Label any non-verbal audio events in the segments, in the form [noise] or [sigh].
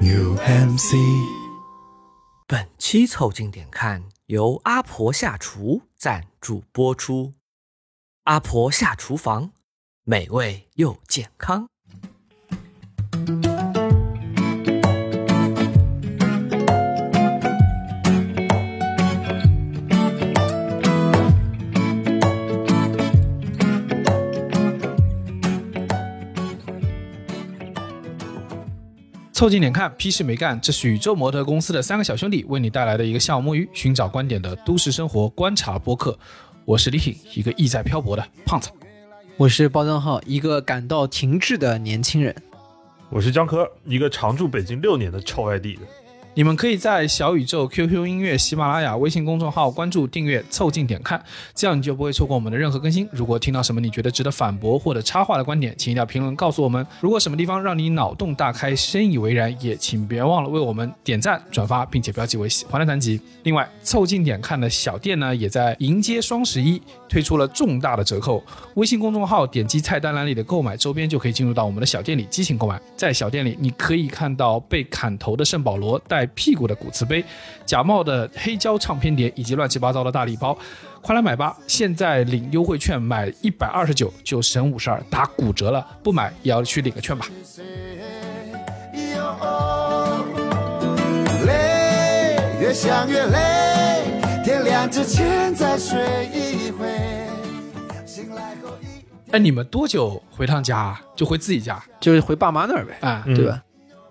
UMC。本期凑近点看由阿婆下厨赞助播出。阿婆下厨房，美味又健康。凑近点看，屁事没干。这是宇宙模特公司的三个小兄弟为你带来的一个下午摸鱼、寻找观点的都市生活观察播客。我是李挺，一个意在漂泊的胖子。我是包账号，一个感到停滞的年轻人。我是江科，一个常驻北京六年的臭外地人。你们可以在小宇宙、QQ 音乐、喜马拉雅、微信公众号关注、订阅“凑近点看”，这样你就不会错过我们的任何更新。如果听到什么你觉得值得反驳或者插话的观点，请一定要评论告诉我们。如果什么地方让你脑洞大开、深以为然，也请别忘了为我们点赞、转发，并且标记为喜欢的单集。另外，凑近点看的小店呢，也在迎接双十一推出了重大的折扣。微信公众号点击菜单栏里的购买周边，就可以进入到我们的小店里激情购买。在小店里，你可以看到被砍头的圣保罗带屁股的骨瓷杯、假冒的黑胶唱片碟以及乱七八糟的大礼包。快来买吧！现在领优惠券，买一百二十九就省五十二，打骨折了，不买也要去领个券吧。累，越想越累，天亮之前再睡一回。醒来后一哎，你们多久回趟家啊？就回自己家就是回爸妈那儿呗，啊？嗯对吧？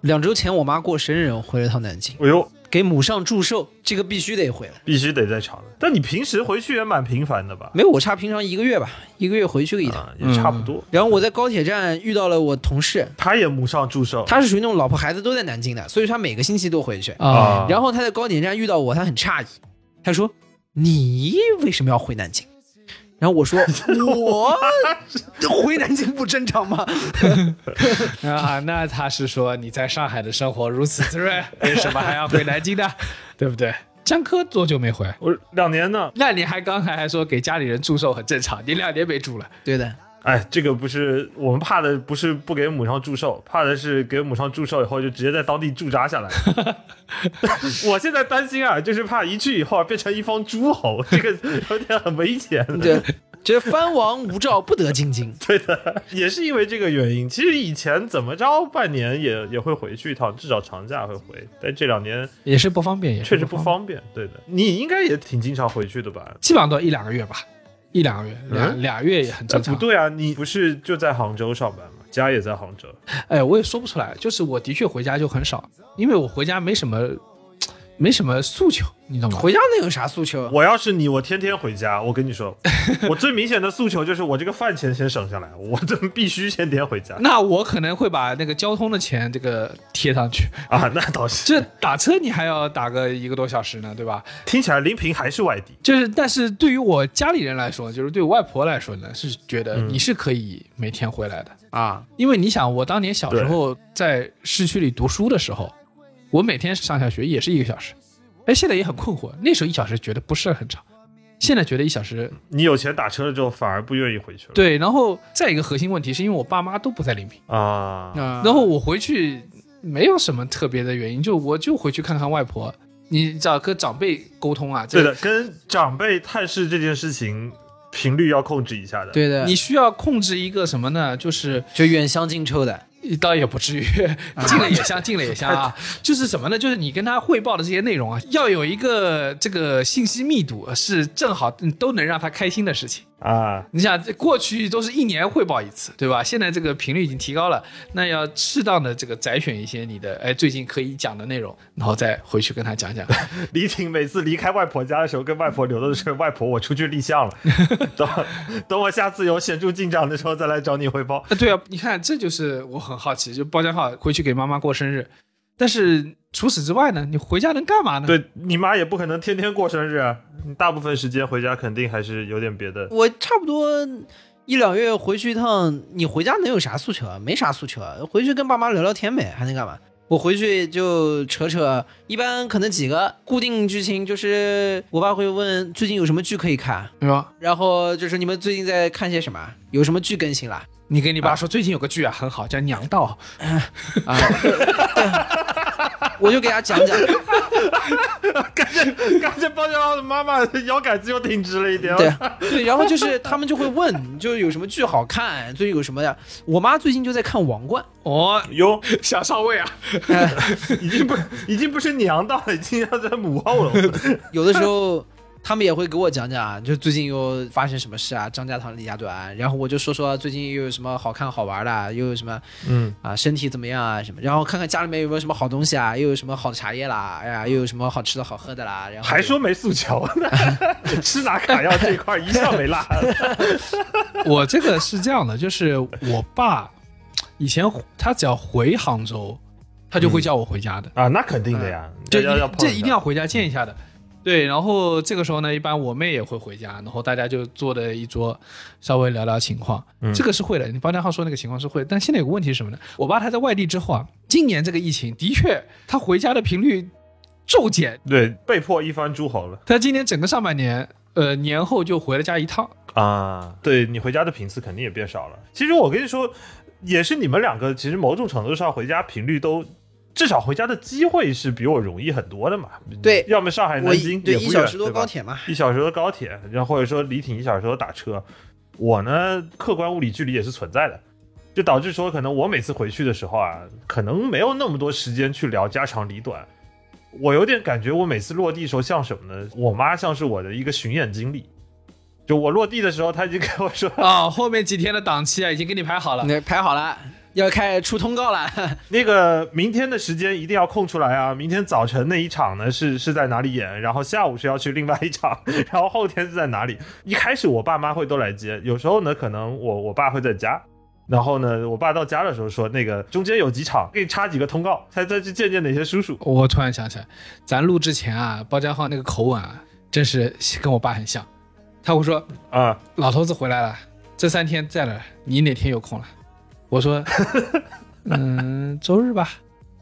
两周前我妈过生日，我回了趟南京，哎呦，给母上祝寿，这个必须得回来。必须得在场的。但你平时回去也蛮频繁的吧？没有，我差平常一个月吧，一个月回去个一趟。啊，也差不多。然后我在高铁站遇到了我同事，他也母上祝寿，他是属于那种老婆孩子都在南京的，所以他每个星期都回去。啊然后他在高铁站遇到我，他很诧异，他说：“你为什么要回南京？”然后我说：“ [laughs] 我回南京不正常吗 [laughs] 啊，那他是说你在上海的生活如此滋润，[laughs] 为什么还要回南京呢？对不对？江科多久没回？我两年呢。那你还刚才还说给家里人祝寿很正常，你两年没住了？”对的，哎，这个不是我们怕的，不是不给母上祝寿，怕的是给母上祝寿以后就直接在当地驻扎下来。[laughs] 我现在担心啊，就是怕一去以后啊变成一方诸侯，这个有点很危险。对，这藩王无诏不得进京。[laughs] 对的，也是因为这个原因。其实以前怎么着，半年也也会回去一趟，至少长假会回。但这两年也是不方便，也是确实不，方便。对的，你应该也挺经常回去的吧？基本上都一两个月吧，一两个月，两、嗯俩月也很哎正常。不对啊，你不是就在杭州上班吗？家也在杭州。哎，我也说不出来，就是我的确回家就很少，因为我回家没什么，没什么诉求，你懂吗？回家能有啥诉求？我要是你，我天天回家。我跟你说，[laughs] 我最明显的诉求就是我这个饭钱先省下来，我这必须天天回家那我可能会把那个交通的钱这个贴上去，啊。那倒是，这打车你还要打个一个多小时呢，对吧？听起来临平还是外地。就是，但是对于我家里人来说，就是对我外婆来说呢，是觉得嗯你是可以每天回来的，啊，因为你想，我当年小时候在市区里读书的时候，我每天上下学也是一个小时，哎，现在也很困惑，那时候一小时觉得不是很长，现在觉得一小时你有钱打车了之后，反而不愿意回去了。对，然后再一个核心问题是因为我爸妈都不在临平，啊，啊然后我回去没有什么特别的原因，就我就回去看看外婆。你找跟长辈沟通啊，对的，跟长辈探视这件事情频率要控制一下的。，对的，你需要控制一个什么呢？就是就远香近臭的，倒也不至于，[laughs] 进了也香，[laughs] 进了也香啊。就是什么呢？就是你跟他汇报的这些内容啊，要有一个这个信息密度是正好嗯都能让他开心的事情。啊，你想，这过去都是一年汇报一次，对吧？现在这个频率已经提高了，那要适当的这个摘选一些你的哎最近可以讲的内容，然后再回去跟他讲讲。[laughs] 李挺每次离开外婆家的时候，跟外婆留的是外婆，[laughs] 我出去立项了，等等我下次有显著进展的时候再来找你汇报。啊，对啊，你看，这就是我很好奇，就包家浩回去给妈妈过生日，但是除此之外呢，你回家能干嘛呢？，对你妈也不可能天天过生日啊，你大部分时间回家肯定还是有点别的。我差不多一两月回去一趟，你回家能有啥诉求啊？没啥诉求啊，回去跟爸妈聊聊天呗，还能干嘛？我回去就扯扯，一般可能几个固定剧情，就是我爸会问最近有什么剧可以看，对吧？然后就是你们最近在看些什么，有什么剧更新了，你跟你爸说最近有个剧啊很好，叫《娘道。啊，我就给他讲讲，感觉感觉包家浩的妈妈腰杆子又挺直了一点。对对，然后就是他们就会问，就是有什么剧好看，最近有什么呀？我妈最近就在看《王冠》，哦，哟，想上位啊，[laughs] 已经不已经不是娘道了，已经要在母后了。[laughs] 有的时候他们也会给我讲讲，就最近又发生什么事啊，张家长李家短，然后我就说说最近又有什么好看好玩的，又有什么嗯，啊身体怎么样啊什么，然后看看家里面有没有什么好东西啊，又有什么好的茶叶啦，哎呀，又有什么好吃的好喝的啦，然后还说没诉求。呢，[laughs] 吃拿卡要这一块一向没落。[laughs] 我这个是这样的，就是我爸以前他只要回杭州，他就会叫我回家的，啊，那肯定的呀，这要要这一定要回家见一下的。对，然后这个时候呢，一般我妹也会回家，然后大家就坐的一桌，稍微聊聊情况。嗯这个是会的，你包家浩说那个情况是会，但现在有个问题是什么呢？我爸他在外地之后啊，今年这个疫情的确他回家的频率骤减，对，被迫一番诸侯了他今年整个上半年，呃，年后就回了家一趟。啊！对你回家的频次肯定也变少了。其实我跟你说，也是你们两个，其实某种程度上回家频率都。至少回家的机会是比我容易很多的嘛。对要么上海、南京对也不远一小时多高铁嘛，一小时多高铁，然后或者说离挺一小时多打车，我呢客观物理距离也是存在的，就导致说可能我每次回去的时候啊，可能没有那么多时间去聊家长里短。我有点感觉我每次落地的时候像什么呢？我妈像是我的一个巡演经历，就我落地的时候，她已经跟我说啊、后面几天的档期啊，已经给你排好了。那排好了，要开出通告了。[laughs] 那个明天的时间一定要空出来啊！明天早晨那一场呢是是在哪里演，然后下午是要去另外一场，[laughs] 然后后天是在哪里？一开始我爸妈会都来接，有时候呢可能我我爸会在家，然后呢我爸到家的时候说那个中间有几场，给你插几个通告，才再去见见哪些叔叔。我突然想起来，咱录之前啊，包家浩那个口吻啊，真是跟我爸很像。他会说啊，老头子回来了，这三天在了，你哪天有空了？我说，[laughs] 嗯，周日吧，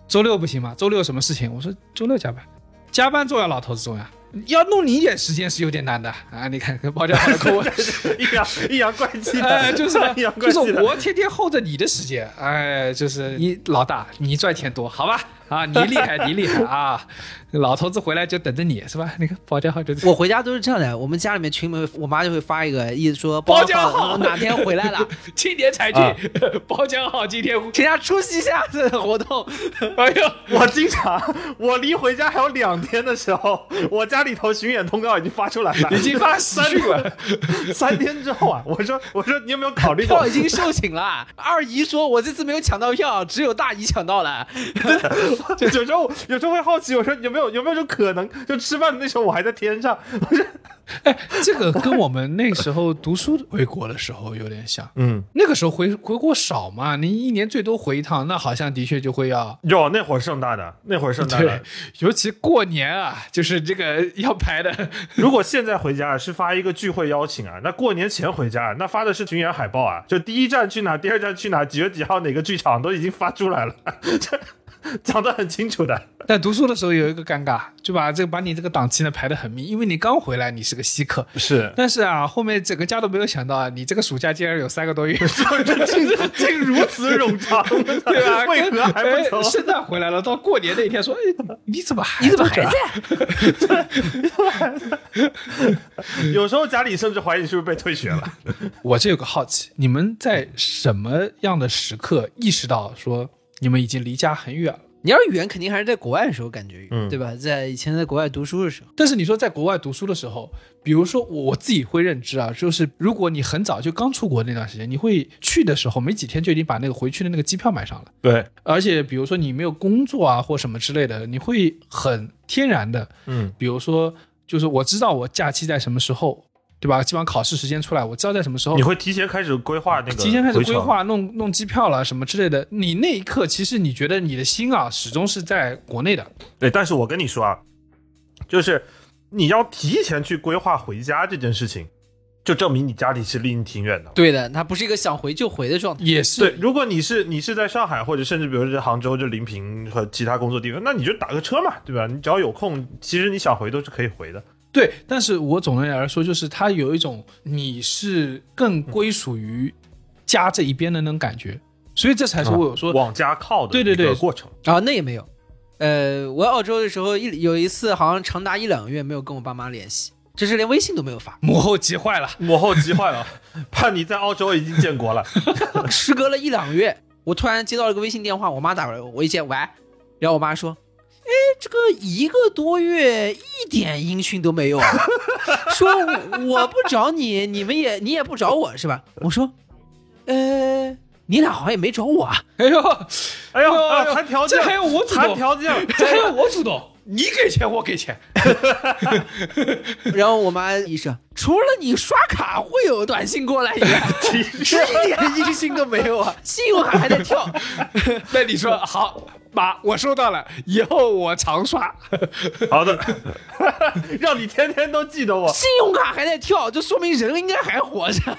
周六不行吗？周六有什么事情？我说周六加班，加班重要，老头子重要。要弄你一点时间是有点难的啊！你看跟包家浩的口吻，阴阳阴阳怪气的，哎，就是阴阳 [laughs] 怪气。就是我天天候着你的时间，哎，就是你老大，你赚钱多，好吧？啊，你厉害，[laughs] 你厉害啊！老头子回来就等着你是吧？那个包家号就我回家都是这样的，我们家里面群里面，我妈就会发一个，意思说包包家浩哪天回来了，青年才俊，啊包家好今天，请大家出席一下这个活动。哎呦，我经常，我离回家还有两天的时候，我家里头巡演通告已经发出来了，已经发喜讯了。三天之后啊，我说我说你有没有考虑过票已经售罄了，二姨说我这次没有抢到票，只有大姨抢到了。就有时候有时候会好奇，我说有没有有有没有种可能，就吃饭的那时候我还在天上，不 [laughs] 是？哎这个跟我们那时候读书回国的时候有点像。嗯，那个时候回回国少嘛，你一年最多回一趟，那好像的确就会要有那会儿盛大的，那会儿盛大的。，尤其过年啊，就是这个要排的。[laughs] 如果现在回家是发一个聚会邀请啊，那过年前回家，那发的是巡演海报啊，就第一站去哪，第二站去哪，几月几号哪个剧场都已经发出来了，这 [laughs] 讲得很清楚的。但读书的时候有一个尴尬，就把这个把你这个档期呢排得很密，因为你刚回来，你是个稀客。是，但是啊，后面整个家都没有想到啊，你这个暑假竟然有三个多月，竟 [laughs] 竟如此冗长，[laughs] 对吧？为何还不走哎？圣诞回来了，到过年那一天说，哎，你怎么还你怎么还在？有时候家里甚至怀疑你是不是被退学了。我这有个好奇，你们在什么样的时刻意识到说你们已经离家很远了？你要是远，肯定还是在国外的时候感觉远，嗯。对吧？在以前在国外读书的时候，但是你说在国外读书的时候，比如说我我自己会认知啊，就是如果你很早就刚出国那段时间，你会去的时候没几天就已经把那个回去的那个机票买上了，对，而且比如说你没有工作啊或什么之类的，你会很天然的，嗯，比如说就是我知道我假期在什么时候，对吧？基本上考试时间出来，我知道在什么时候你。会提前开始规划那个，提前开始规。划，弄弄机票了什么之类的。你那一刻，其实你觉得你的心啊，始终是在国内的。对，但是我跟你说啊，就是你要提前去规划回家这件事情，就证明你家里是离你挺远的。对的，它不是一个想回就回的状态。也是对，如果你是你是在上海，或者甚至比如说是杭州、就临平和其他工作地方，那你就打个车嘛，对吧？你只要有空，其实你想回都是可以回的。对，但是我总的来说，就是它有一种你是更归属于家这一边的那种感觉，所以这才是我有说，往家靠的对对对过程。啊，那也没有。呃，我澳洲的时候一有一次，好像长达一两个月没有跟我爸妈联系，这是连微信都没有发。母后急坏了，[laughs] 母后急坏了，怕你在澳洲已经建国了。时 [laughs] 隔了一两个月，我突然接到了个微信电话，我妈打过来，我一接，喂，然后我妈说：“哎，这个一个多月一点音讯都没有啊，[laughs] 说我不找你，你们也你也不找我是吧？”我说：“呃，你俩好像也没找我啊。哎呦，哎呦，哎啊呦谈条件，这还有我主动。谈条件，这还要我主动，你给钱我给钱，” [laughs] 然后我妈一声：“除了你刷卡会有短信过来以外，[laughs] 一点音讯都没有啊，信用卡还在跳。”那你说好，妈，我收到了，以后我常刷。[laughs] 好的，[laughs] 让你天天都记得我。信用卡还在跳，就说明人应该还活着。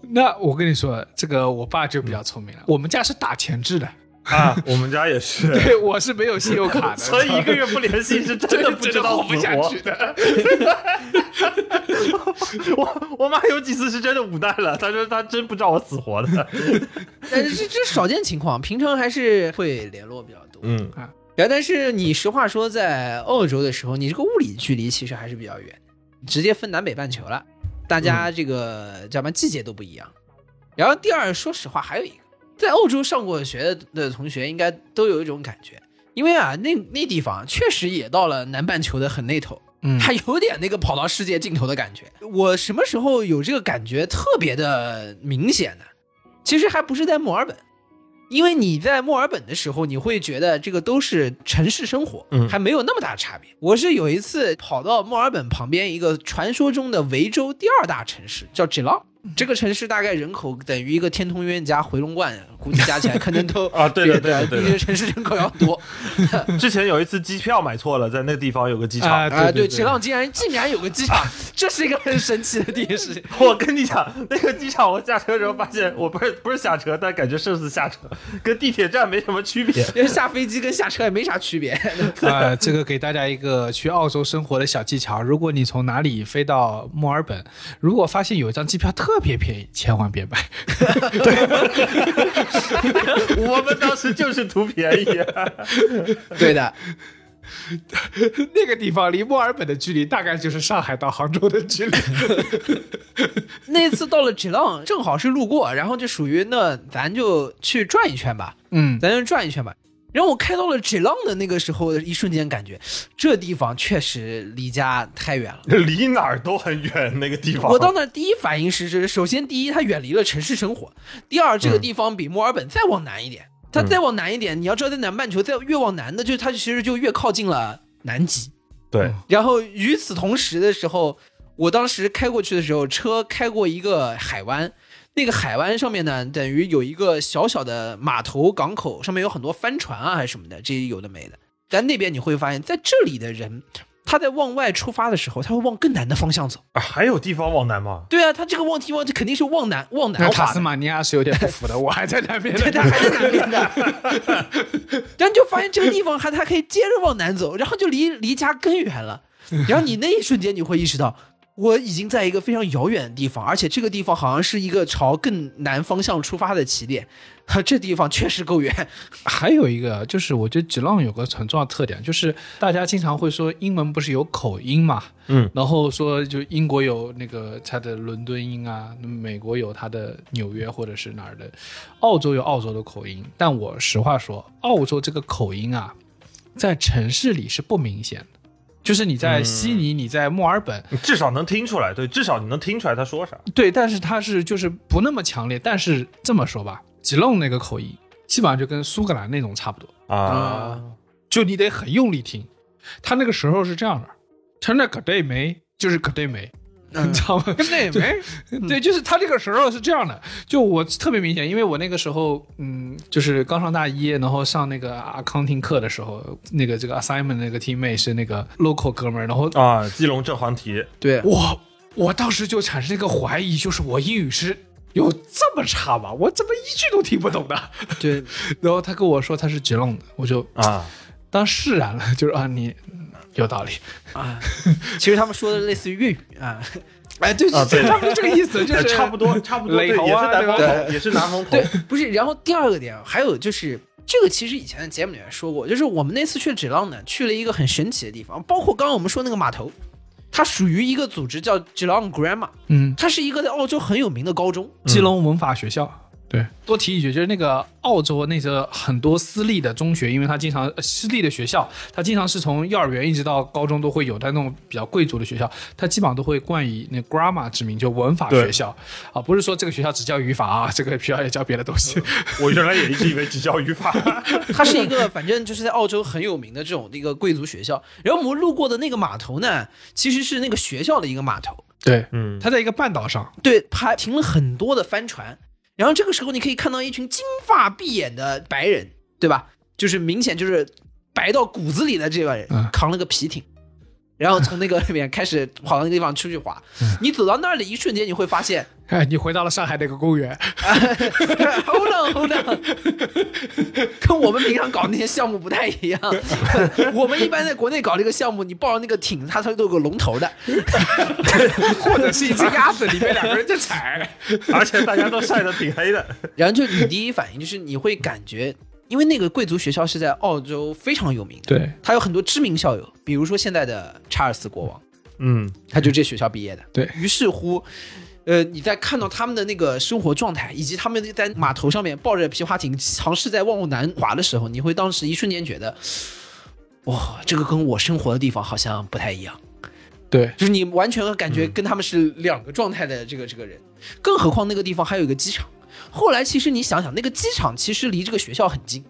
[laughs] 那我跟你说，这个我爸就比较聪明了，我们家是打钱制的，啊，我们家也是，[laughs] 对我是没有信用卡的，[laughs] 所以一个月不联系是真的不知道活不下去死的。[laughs] 活。我我妈有几次是真的无奈了，她说她真不知道我死活的。但是这这少见情况，平常还是会联络比较多。嗯啊，然后但是你实话说，在澳洲的时候，你这个物理距离其实还是比较远，直接分南北半球了，大家这个叫什么季节都不一样。然后第二，说实话，还有一个在澳洲上过学的同学，应该都有一种感觉，因为啊，那那地方确实也到了南半球的很那头，嗯还有点那个跑到世界尽头的感觉。我什么时候有这个感觉特别的明显呢？其实还不是在墨尔本，因为你在墨尔本的时候，你会觉得这个都是城市生活，嗯还没有那么大差别。我是有一次跑到墨尔本旁边一个传说中的维州第二大城市，叫 Geelong。这个城市大概人口等于一个天通苑加回龙观，估计加起来可能都啊对的对的对的比这个城市人口要多。之前有一次机票买错了，在那个地方有个机场。啊啊，对对吉浪竟然竟然有个机场，这是一个很神奇的电视。[laughs] 我跟你讲，那个机场我下车的时候发现，我不是不是下车，但感觉胜似下车，跟地铁站没什么区别。因为下飞机跟下车也没啥区别。呃，[laughs] 这个给大家一个去澳洲生活的小技巧。如果你从哪里飞到墨尔本，如果发现有一张机票特别便宜，千万别买。[laughs] 我们当时就是图便宜。[laughs] 对的，那个地方离墨尔本的距离大概就是上海到杭州的距离。[laughs] 那次到了 Geelong，正好是路过，然后就属于那咱就去转一圈吧，嗯，咱就转一圈吧。然后我开到了 Geelong 的那个时候，一瞬间感觉这地方确实离家太远了。[laughs] 离哪儿都很远，那个地方。我到那第一反应是，这首先第一，它远离了城市生活；第二，这个地方比墨尔本再往南一点。它再往南一点，你要知道，在南半球再越往南的，就它其实就越靠近了南极。对，然后与此同时的时候，我当时开过去的时候，车开过一个海湾，那个海湾上面呢，等于有一个小小的码头港口，上面有很多帆船啊，还是什么的，这些有的没的。但那边你会发现，在这里的人，他在往外出发的时候，他会往更南的方向走。啊还有地方往南吗？对啊，他这个往地方这肯定是往南往南那塔斯。马尼亚是有点不服的，我还在那边对，他呢。还在南边的，然后你就发现这个地方还他可以接着往南走，然后就离离家更远了。然后你那一瞬间你会意识到，我已经在一个非常遥远的地方，而且这个地方好像是一个朝更南方向出发的起点。[laughs] 这地方确实够远，还有一个就是，我觉得 Geelong 有个很重要的特点，就是大家经常会说英文不是有口音嘛，嗯，然后说就英国有那个它的伦敦音啊，美国有它的纽约或者是哪儿的，澳洲有澳洲的口音。但我实话说，澳洲这个口音啊，在城市里是不明显的。就是你在悉尼，你在墨尔本，你至少能听出来，对，至少你能听出来他说啥。对，但是他是就是不那么强烈。但是这么说吧，吉隆那个口音基本上就跟苏格兰那种差不多。啊，就你得很用力听。他那个时候是这样的，他那可对没就是可对没，你知道吗？那也没？[laughs] 对，就是他这个时候是这样的。就我特别明显，因为我那个时候，嗯，就是刚上大一，然后上那个 accounting 课的时候，那个这个 assignment 那个 teammate 是那个 local 哥们儿，然后啊，基隆正黄题，对，我我当时就产生一个怀疑，就是我英语是有这么差吗？我怎么一句都听不懂的？对，[laughs] 然后他跟我说他是 Geelong 的，我就啊，当释然了，就是啊，你嗯有道理。啊，其实他们说的类似于粤语啊，[laughs] 哎，对啊对差不多这个意思，就是差不多差不多，[laughs] 对也是南方头，也是南方头对，不是。然后第二个点还有就是。这个其实以前的节目里面说过，就是我们那次去吉朗呢，去了一个很神奇的地方，包括刚刚我们说那个码头，它属于一个组织叫 Geelong Grammar，嗯，它是一个在澳洲很有名的高中。基隆文法学校。对，多提一句，就是那个澳洲那个很多私立的中学，因为它经常呃私立的学校，它经常是从幼儿园一直到高中都会有，但那种比较贵族的学校，它基本上都会冠以那 grammar 之名，就文法学校啊，不是说这个学校只教语法啊，这个学校也教别的东西。[laughs] 我原来也一直以为只教语法。[laughs] 它是一个反正就是在澳洲很有名的这种一个贵族学校。然后我们路过的那个码头呢，其实是那个学校的一个码头，对，嗯，它在一个半岛上，对，还停了很多的帆船。然后这个时候你可以看到一群金发碧眼的白人，对吧？就是明显就是白到骨子里的这个人嗯，扛了个皮艇。然后从那个里面开始跑到那个地方出去滑，你走到那儿的一瞬间，你会发现哎，你回到了上海那个公园，，[laughs] hold on hold [laughs] on，跟我们平常搞那些项目不太一样。[laughs] 我们一般在国内搞这个项目，你抱着那个艇，它都有个龙头的，或者是一只鸭子，里面两个人在踩。而且大家都晒得挺黑的。然后就你第一反应就是你会感觉，因为那个贵族学校是在澳洲非常有名的，对，它有很多知名校友，比如说现在的查尔斯国王，嗯，他就这学校毕业的。对于是乎，呃，你在看到他们的那个生活状态，以及他们在码头上面抱着皮划艇尝试在往南划的时候，你会当时一瞬间觉得，哇，这个跟我生活的地方好像不太一样。对，就是你完全感觉跟他们是两个状态的这个这个人，更何况那个地方还有一个机场。后来其实你想想，那个机场其实离这个学校很近。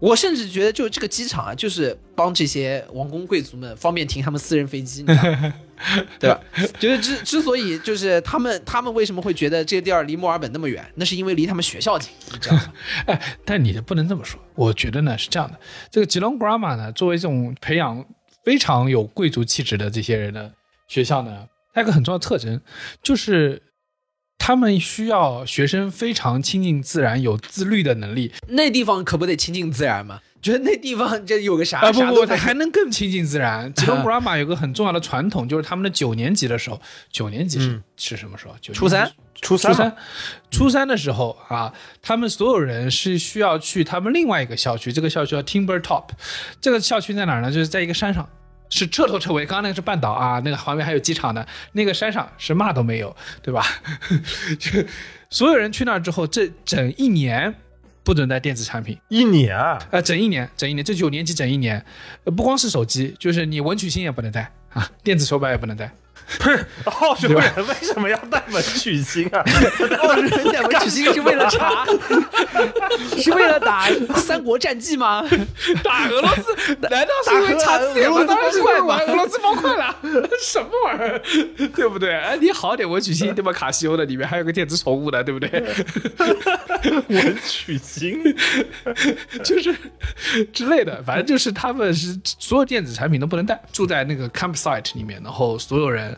我甚至觉得，就这个机场啊，就是帮这些王公贵族们方便停他们私人飞机，你知道吗 [laughs] 对吧？就是之之所以就是他们他们为什么会觉得这个地儿离墨尔本那么远，那是因为离他们学校近，你知道吗？[laughs] 哎，但你不能这么说。我觉得呢是这样的，这个吉隆 Grammar 呢，作为这种培养非常有贵族气质的这些人的学校呢，它有个很重要的特征，就是他们需要学生非常亲近自然、有自律的能力。那地方可不得亲近自然嘛？觉得那地方这有个啥、啊，不不不，它啥都没还能更亲近自然。吉隆 Grammar 有个很重要的传统，就是他们的九年级的时候，九年级是、嗯是什么时候？九初三。初初三，初三的时候啊，他们所有人是需要去他们另外一个校区，这个校区叫 Timber Top，这个校区在哪儿呢？就是在一个山上，是彻头彻尾。刚刚那个是半岛啊，那个旁边还有机场呢，那个山上是嘛都没有，对吧？[laughs] 就所有人去那儿之后，这整一年不准带电子产品，一年啊，呃，整一年，整一年，这九年级整一年，呃不光是手机，就是你文曲星也不能带啊，电子手表也不能带。不是澳洲人为什么要带文曲星啊？澳洲人带文曲星是为了查，[laughs] 是为了打《三国战记》吗？打俄罗斯？[laughs] 难道是因为查字典吗？当然是为了玩俄罗斯方块了，什么玩意儿？[laughs] 对不对？哎，你好点文曲星，对吧？卡西欧的里面还有个电子宠物的，对不对？文曲星，就是之类的，反正就是他们是所有电子产品都不能带，住在那个 campsite 里面，然后所有人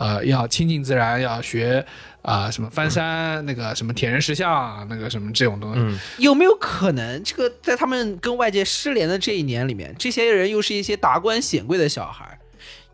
呃要亲近自然，要学啊、什么翻山，那个什么铁人石像，那个什么这种东西。嗯，有没有可能，这个在他们跟外界失联的这一年里面，这些人又是一些达官显贵的小孩儿？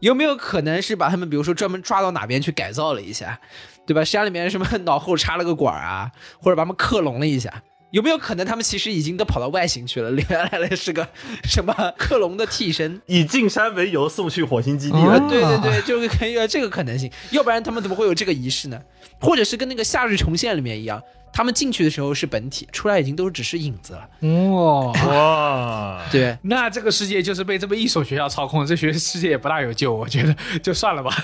有没有可能是把他们，比如说专门抓到哪边去改造了一下，对吧？山里面什么脑后插了个管儿啊，或者把他们克隆了一下？有没有可能他们其实已经都跑到外星去了？原来的是个 [laughs] 什么克隆的替身？以进山为由送去火星基地哦了。对对对，就是可以有这个可能性，要不然他们怎么会有这个仪式呢？或者是跟那个《夏日重现》里面一样，他们进去的时候是本体，出来已经都只是影子了。哦，哇，[laughs] 对，那这个世界就是被这么一所学校操控，这学世界也不大有救，我觉得就算了吧。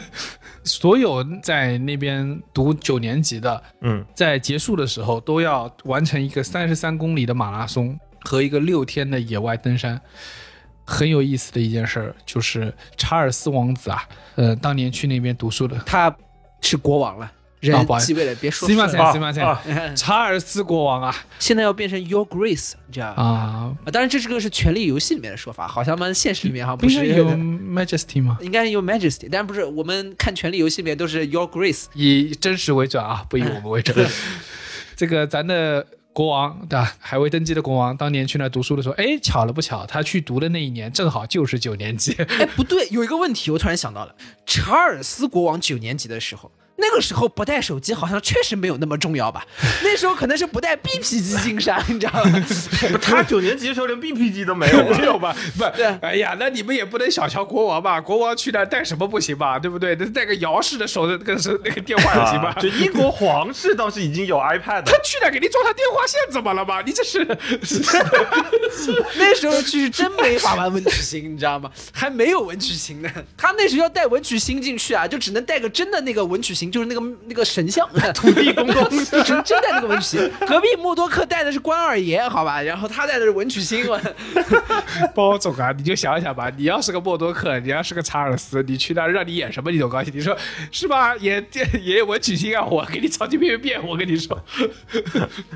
[laughs] 所有在那边读九年级的，嗯，在结束的时候都要完成一个三十三公里的马拉松和一个六天的野外登山。很有意思的一件事儿就是查尔斯王子啊，呃，当年去那边读书的，他是国王了，啊人继位了，别说斯马出来塞，斯马塞啊，查尔斯国王啊现在要变成 Your Grace，你知道吗？啊，啊，当然这是个是《权力游戏》里面的说法，好像嘛现实里面好像不是有 Majesty 吗？应该是 Your Majesty，但不是我们看《权力游戏》里面都是 Your Grace。以真实为准啊，不以我们为准。[laughs] 这个咱的国王对吧？还未登基的国王当年去那读书的时候，哎，巧了不巧，他去读的那一年正好就是九年级。哎，不对，有一个问题，我突然想到了，查尔斯国王九年级的时候。那个时候不带手机好像确实没有那么重要吧？[laughs] 那时候可能是不带 BP 机进山，你知道吗？[laughs] 他九年级的时候连 BP 机都没有，[laughs] 没有吧？不，哎呀，那你们也不能小瞧国王吧？国王去那带什么不行吧？对不对？那带个摇式的手的那个是那个电话也行吧？就英国皇室倒是已经有 iPad，他去那给你装上电话线怎么了吧？你这是那时候去真没法玩文曲星，你知道吗？还没有文曲星呢。他那时候要带文曲星进去啊，就只能带个真的那个文曲星。就是那个那个神像，[laughs] 土地公公 [laughs] 真真带那个文曲星。[laughs] 隔壁默多克带的是关二爷，好吧，然后他带的是文曲星。包总啊，你就想想吧，你要是个默多克，你要是个查尔斯，你去那让你演什么你都高兴。你说是吧？演演文曲星啊，我给你超级变变变。我跟你说，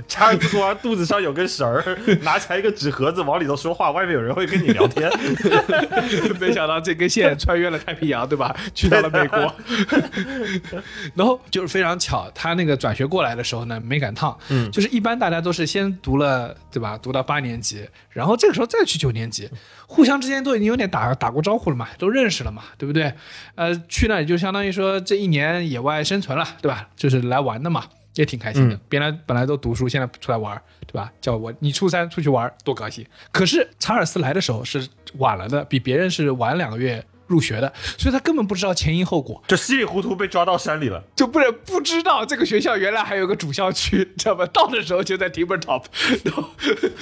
查尔斯国王肚子上有根绳儿，拿起来一个纸盒子往里头说话，外面有人会跟你聊天。没想到这根线穿越了太平洋，对吧？去到了美国。[laughs] 然后就是非常巧，他那个转学过来的时候呢，没赶趟。嗯，就是一般大家都是先读了，对吧？读到八年级，然后这个时候再去九年级，互相之间都已经有点打打过招呼了嘛，都认识了嘛，对不对？呃，去那也就相当于说这一年野外生存了，对吧？就是来玩的嘛，也挺开心的。别人本来都读书，现在出来玩，对吧？叫我你初三出去玩，多高兴。可是查尔斯来的时候是晚了的，比别人是晚两个月。入学的，所以他根本不知道前因后果，就稀里糊涂被抓到山里了，就不是不知道这个学校原来还有个主校区，知道吧？到的时候就在 Timber Top，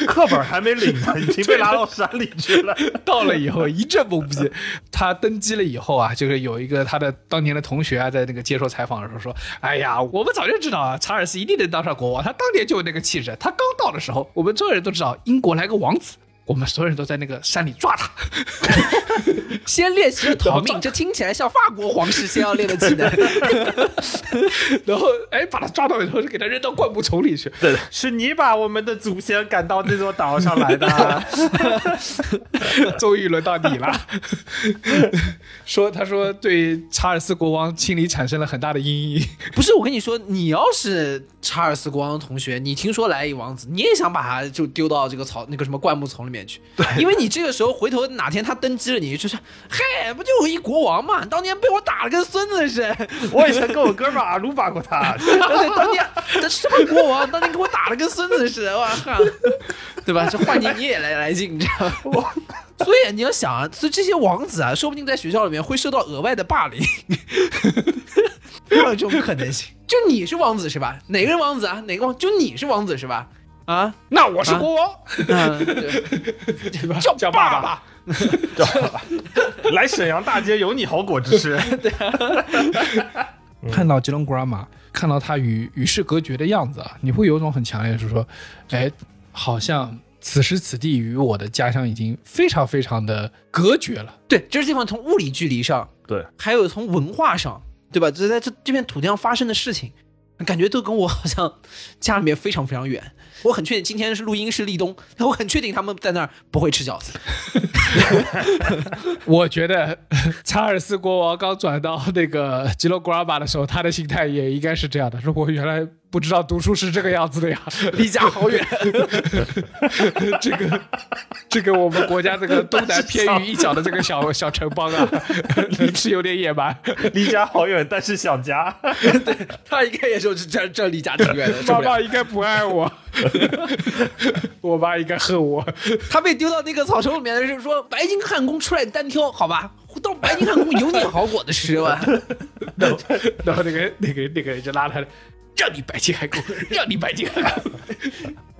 课本还没领呢，已经被拉到山里去了。[laughs] 到了以后一阵懵逼。他登基了以后啊，就是有一个他的当年的同学啊，在那个接受采访的时候说：“哎呀，我们早就知道啊，查尔斯一定能当上国王，他当年就有那个气质。他刚到的时候，我们所有人都知道英国来个王子。”我们所有人都在那个山里抓他，[laughs] 先练习逃命，这听起来像法国皇室先要练的技能。[laughs] 然后，哎，把他抓到以后，就给他扔到灌木丛里去。对，是你把我们的祖先赶到这座岛上来的。[laughs] 终于轮到你了。说，他说对查尔斯国王心里产生了很大的阴影。不是，我跟你说，你要是查尔斯国王同学，你听说来一王子，你也想把他就丢到这个草那个什么灌木丛里面。去，对，因为你这个时候回头哪天他登基了，你就说，嗨，不就一国王嘛？当年被我打了跟孙子似的。[laughs] 我以前跟我哥们阿鲁巴过他，对，当年这什么国王？当年给我打了跟孙子似的，我靠，对吧？这换你你也来来劲，你知道吗？所以你要想啊，所以这些王子啊，说不定在学校里面会受到额外的霸凌，[laughs] 有这种可能性。就你是王子是吧？哪个人王子啊？哪个王？就你是王子是吧？啊，那我是国王，[laughs] 叫叫爸爸，[laughs] 叫爸爸。来沈阳大街有你好果子吃。[laughs] 看到吉隆 grandma，看到他与与世隔绝的样子啊，你会有一种很强烈的是说，哎，好像此时此地与我的家乡已经非常非常的隔绝了。对，这地方从物理距离上，对，还有从文化上，对吧？这在这这片土地上发生的事情。感觉都跟我好像家里面非常非常远。我很确定今天是录音是立冬，那我很确定他们在那儿不会吃饺子。[laughs] 我觉得查尔斯国王刚转到那个吉洛古尔巴的时候，他的心态也应该是这样的。如果原来。不知道读书是这个样子的呀，离家好远。[laughs] 这个，这个我们国家这个东南偏于一角的这个小 [laughs] 小城邦啊，[laughs] 是有点野蛮。离家好远，但是想家。对他应该也是这这离家挺远的。爸爸应该不爱我，我爸应该恨我。他被丢到那个草丛里面的时候，说白金汉宫出来单挑，好吧？到白金汉宫有你好果子吃吧。然后，然后那个那个那个人就拉他。让你白金海口，[laughs] 让你白金海口。[laughs]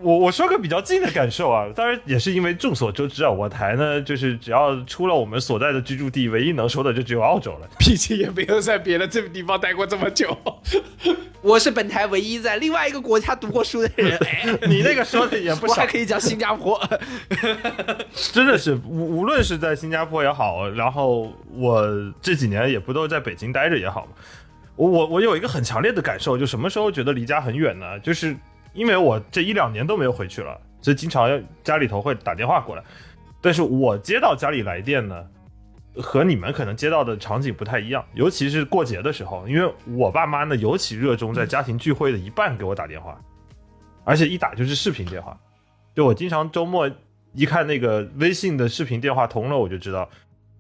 我我说个比较近的感受啊，当然也是因为众所周知啊，我台呢就是只要出了我们所在的居住地，唯一能说的就只有澳洲了。[laughs] 毕竟也没有在别的这个地方待过这么久。我是本台唯一在另外一个国家读过书的人。你那个说的也不少，还可以讲新加坡。真的是无无论是在新加坡也好，然后我这几年也不都在北京待着也好嘛。我我我有一个很强烈的感受，就什么时候觉得离家很远呢？就是因为我这一两年都没有回去了，所以经常家里头会打电话过来。但是我接到家里来电呢，和你们可能接到的场景不太一样，尤其是过节的时候，因为我爸妈呢尤其热衷在家庭聚会的一半给我打电话。而且一打就是视频电话。就我经常周末一看那个微信的视频电话通了，我就知道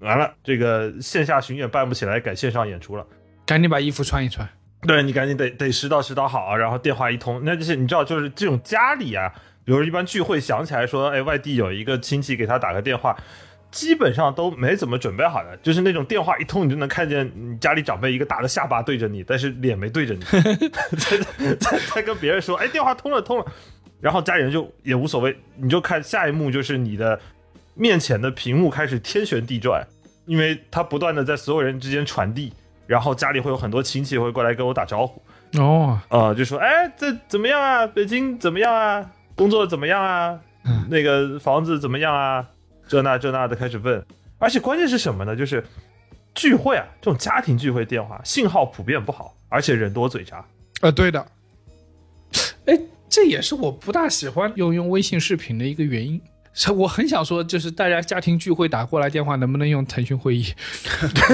完了，这个线下巡演办不起来，改线上演出了。赶紧把衣服穿一穿。对你赶紧得得拾到拾到好啊，然后电话一通，那就是你知道，就是这种家里啊，比如一般聚会想起来说，哎，外地有一个亲戚给他打个电话，基本上都没怎么准备好的，就是那种电话一通，你就能看见你家里长辈一个大的下巴对着你，但是脸没对着你，在在在跟别人说，哎，电话通了通了，然后家里人就也无所谓，你就看下一幕就是你的面前的屏幕开始天旋地转，因为它不断的在所有人之间传递。然后家里会有很多亲戚会过来跟我打招呼，哦，呃，就说哎，这怎么样啊？北京怎么样啊？工作怎么样啊？那个房子怎么样啊？这那这那的开始问，而且关键是什么呢？就是聚会啊，这种家庭聚会电话信号普遍不好，而且人多嘴杂。呃，对的。哎，这也是我不大喜欢用用微信视频的一个原因。是我很想说，就是大家家庭聚会打过来电话，能不能用腾讯会议？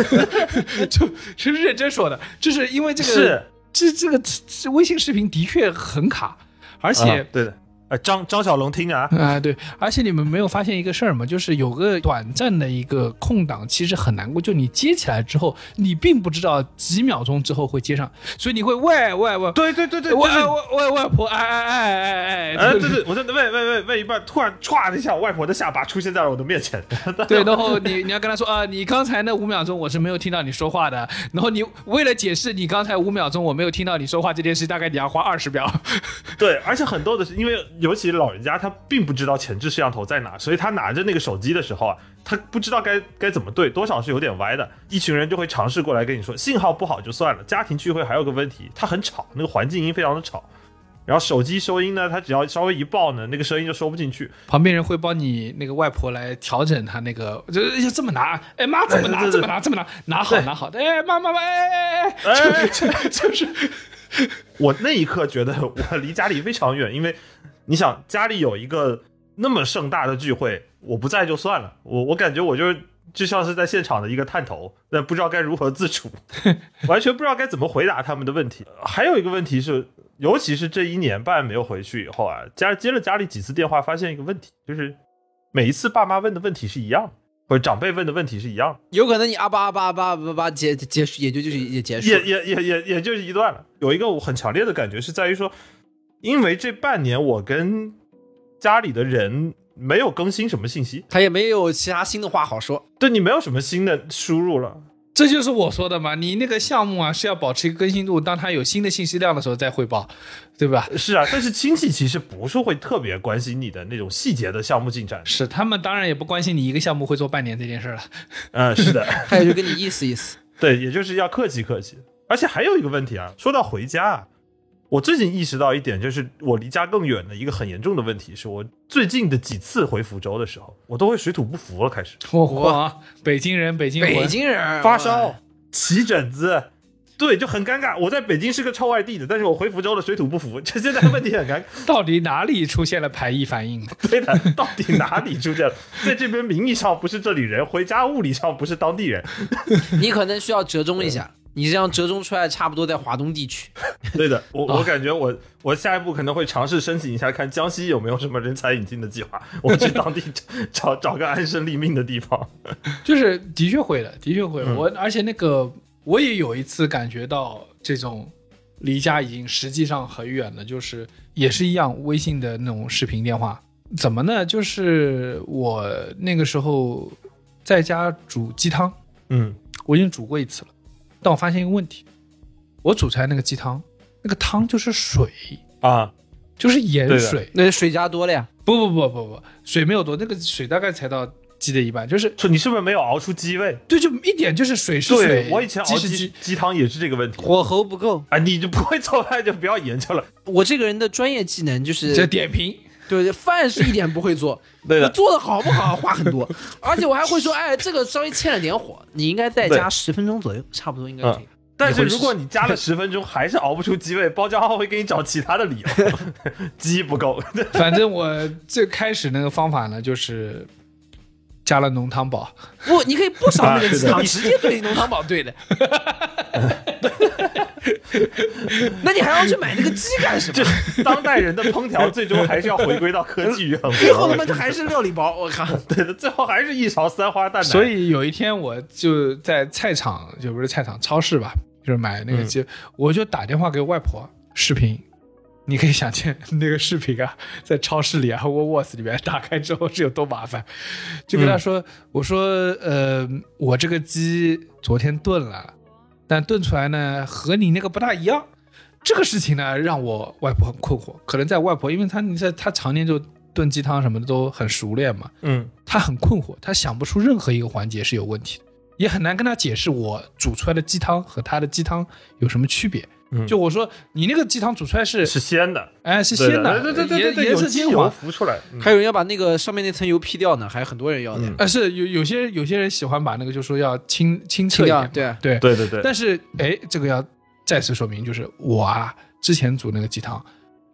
[laughs] 就其实认真说的，就是因为这个是这这个这微信视频的确很卡，而且啊对的，哎，张张小龙听啊，啊、对，而且你们没有发现一个事儿吗？就是有个短暂的一个空档，其实很难过。就你接起来之后，你并不知道几秒钟之后会接上，所以你会喂喂喂，对对对对，喂喂外婆，哎哎哎哎哎，哎，对对，[laughs] 我在喂喂喂喂一半，突然歘的一下，外婆的下巴出现在了我的面前。[laughs] 对，然后你你要跟他说啊，你刚才那五秒钟我是没有听到你说话的，然后你为了解释你刚才五秒钟我没有听到你说话这件事，大概你要花二十秒。[laughs] 对，而且很多的是因为，尤其老人家他并不知道前置摄像头在哪，所以他拿着那个手机的时候啊，他不知道该该怎么对，多少是有点歪的。一群人就会尝试过来跟你说，信号不好就算了，家庭聚会还有个问题，它很吵，那个环境音非常的吵。然后手机收音呢，它只要稍微一爆呢，那个声音就收不进去。旁边人会帮你那个外婆来调整他那个，就要这么拿，哎妈这么拿，这么拿，这么拿，拿好拿好，哎妈妈妈，哎哎哎，哎，就是 [laughs] 我那一刻觉得我离家里非常远，因为你想家里有一个那么盛大的聚会，我不在就算了，我我感觉我就就像是在现场的一个探头，但不知道该如何自处，[laughs] 完全不知道该怎么回答他们的问题。还有一个问题是，尤其是这一年半没有回去以后啊，家接了家里几次电话，发现一个问题，就是每一次爸妈问的问题是一样的，或者长辈问的问题是一样的。有可能你啊吧啊吧啊吧啊吧啊吧结结束，也就就是也结束。也也也也也就是一段了。有一个我很强烈的感觉是在于说，因为这半年我跟家里的人没有更新什么信息，他也没有其他新的话好说。对你没有什么新的输入了。这就是我说的嘛，你那个项目啊是要保持一个更新度，当它有新的信息量的时候再汇报，对吧？是啊，但是亲戚其实不是会特别关心你的那种细节的项目进展。是他们当然也不关心你一个项目会做半年这件事了。嗯，是的，[laughs] 还有就跟你意思意思。对，也就是要客气客气。而且还有一个问题啊，说到回家啊，我最近意识到一点，就是我离家更远的一个很严重的问题，是我最近的几次回福州的时候，我都会水土不服了，开始。哇，北京人，北京魂北京人发烧、起疹子，对，就很尴尬。我在北京是个超外地的，但是我回福州了，水土不服，这现在问题很尴尬。到底哪里出现了排异反应？[laughs] 对的，到底哪里出现了？在这边名义上不是这里人，回家物理上不是当地人。你可能需要折中一下，你这样折中出来差不多在华东地区。[laughs] 对的，我我感觉我我下一步可能会尝试申请一下，看江西有没有什么人才引进的计划，[laughs] 我去当地找找个安身立命的地方。[laughs] 就是的确会的，的确会。嗯我而且那个我也有一次感觉到这种离家已经实际上很远了，就是也是一样，微信的那种视频电话。怎么呢？就是我那个时候在家煮鸡汤，嗯，我已经煮过一次了，但我发现一个问题，我煮出来那个鸡汤，那个汤就是水，啊，就是盐水。那水加多了呀，不不不不不，水没有多，那个水大概才到鸡的一半，就是说你是不是没有熬出鸡味？对，就一点就是水是水对，我以前熬鸡鸡鸡，鸡汤也是这个问题。火候不够。啊，你就不会做饭就不要研究了。我这个人的专业技能就是这点评。对饭是一点不会做，[laughs] 对的，做的好不好话很多，[laughs] 而且我还会说，哎，这个稍微欠了点火，你应该再加十分钟左右，差不多应该这样。但是如果你加了 [laughs] 十分钟还是熬不出鸡味，包浆号会给你找其他的理由，鸡不够。反正我最开始那个方法呢，就是加了浓汤宝，不，你可以不烧那个鸡汤，啊直接兑浓汤宝兑的。[laughs] 那你还要去买那个鸡干什么？当代人的烹调最终还是要回归到科技与狠活。[laughs] 最后他妈就还是料理包，我靠！[laughs] 对的，最后还是一勺三花淡奶。所以有一天我就在菜场，就不是菜场，超市吧，就是买那个鸡，我就打电话给外婆视频。你可以想见那个视频啊，在超市里啊，沃沃斯里面打开之后是有多麻烦。就跟他说：“我说，呃，我这个鸡昨天炖了，但炖出来呢和你那个不大一样。这个事情呢让我外婆很困惑。可能在外婆，因为她你在她常年就炖鸡汤什么的都很熟练嘛，嗯，她很困惑，她想不出任何一个环节是有问题的，也很难跟她解释我煮出来的鸡汤和她的鸡汤有什么区别。嗯就我说你那个鸡汤煮出来是是鲜的，哎是鲜的，对对对对对，颜色金黄。浮出来。嗯还有人要把那个上面那层油劈掉呢，还有很多人要的。嗯呃，是有有些有些人喜欢把那个就说要清清澈一点，对对对对对，但是哎，这个要再次说明，就是我啊之前煮那个鸡汤，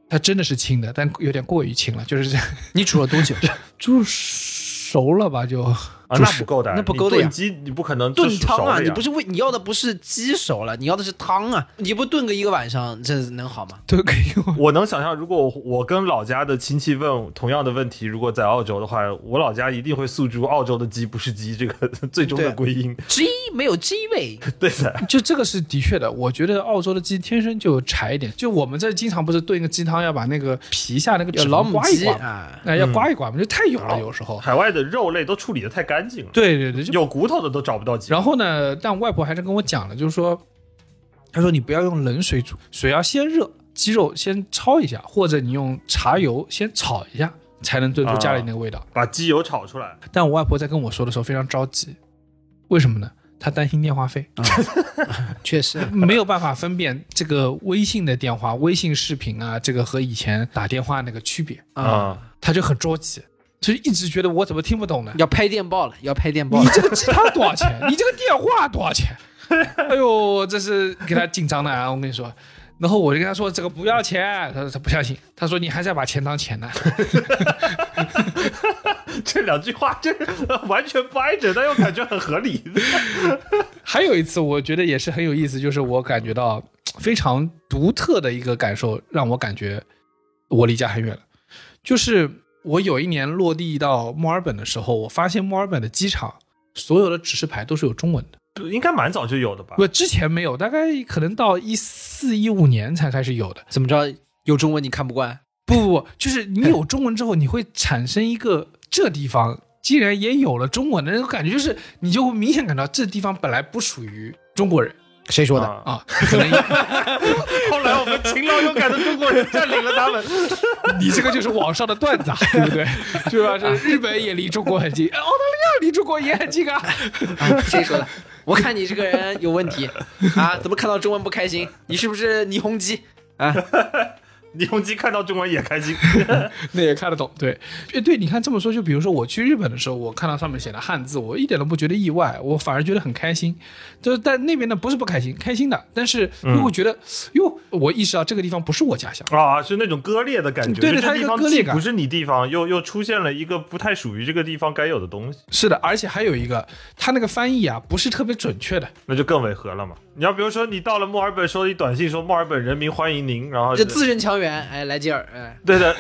它真的是清的，但有点过于清了，就是这你煮了多久？[laughs] 煮熟了吧就。啊，那不够的，那不够的呀炖鸡你不可能炖汤啊，你不是为你要的不是鸡熟了，你要的是汤啊！你不炖个一个晚上，这能好吗？都可以用。我能想象，如果我我跟老家的亲戚问同样的问题，如果在澳洲的话，我老家一定会诉诸澳洲的鸡不是鸡这个 [laughs] 最终的归因。鸡没有鸡味，[laughs] 对的，就这个是的确的，我觉得澳洲的鸡天生就柴一点。就我们这经常不是炖一个鸡汤，要把那个皮下那个老母鸡啊！哎，要刮一刮嘛，就太油了，有时候。海外的肉类都处理的太干净了，对对对，有骨头的都找不到鸡。然后呢，但外婆还是跟我讲了，就是说，她说你不要用冷水煮，水要先热，鸡肉先焯一下，或者你用茶油先炒一下，才能炖出家里那个味道。把鸡油炒出来，但我外婆在跟我说的时候非常着急，为什么呢？她担心电话费，啊。[laughs] 确实，[laughs] 没有办法分辨这个微信的电话、微信视频啊，这个和以前打电话那个区别，啊，她就很着急，就一直觉得我怎么听不懂呢？要拍电报了，要拍电报你了。这个鸡汤多少钱？[laughs] 你这个电话多少钱？哎呦，这是给他紧张的啊！我跟你说，然后我就跟他说这个不要钱，他说他不相信，他说你还是要把钱当钱呢。[laughs] 这两句话这完全不挨着，但又感觉很合理。[laughs] 还有一次，我觉得也是很有意思，就是我感觉到非常独特的一个感受，让我感觉我离家很远了。就是我有一年落地到墨尔本的时候，我发现墨尔本的机场所有的指示牌都是有中文的。应该蛮早就有的吧？不，之前没有，大概可能到一四一五年才开始有的。怎么着？有中文你看不惯？不不不，就是你有中文之后，你会产生一个这地方既然也有了中文的那种感觉，就是你就会明显感到这地方本来不属于中国人谁说的？啊啊，可 [laughs] 能后来我们勤劳勇敢的中国人占领了他们。[laughs] 你这个就是网上的段子，啊，[laughs] 对不对？是吧？这日本也离中国很近，澳大利亚离中国也很近啊。啊谁说的？我看你这个人有问题啊！怎么看到中文不开心？你是不是霓虹鸡啊？李弘基看到中文也开心。[laughs] 那也看得懂，对，哎，对，你看这么说，就比如说我去日本的时候，我看到上面写的汉字，我一点都不觉得意外，我反而觉得很开心。就是但那边呢，不是不开心，开心的，但是又会觉得，哟，我意识到这个地方不是我家乡。啊，是那种割裂的感觉，对对它一个割裂感既不是你地方，又又出现了一个不太属于这个地方该有的东西，是的，而且还有一个，他那个翻译啊，不是特别准确的。那就更违和了嘛。你要比如说你到了墨尔本，收一短信说墨尔本人民欢迎您，然后这字正腔圆，哎，来劲儿，哎，对的，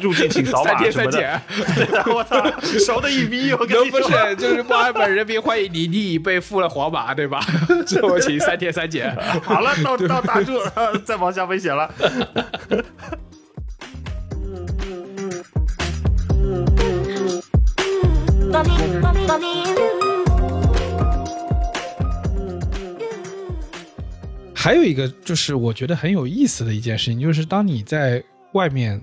入境请扫 [laughs] 三码什么的，天三检，对的，我操，熟的一逼，我跟能不你说。是就是墨尔本人民欢迎你，你已被付了黄码，对吧？[laughs] 这我请三天三检。[laughs] 好了，到到打住，再往下危险了。还有一个就是我觉得很有意思的一件事情，就是当你在外面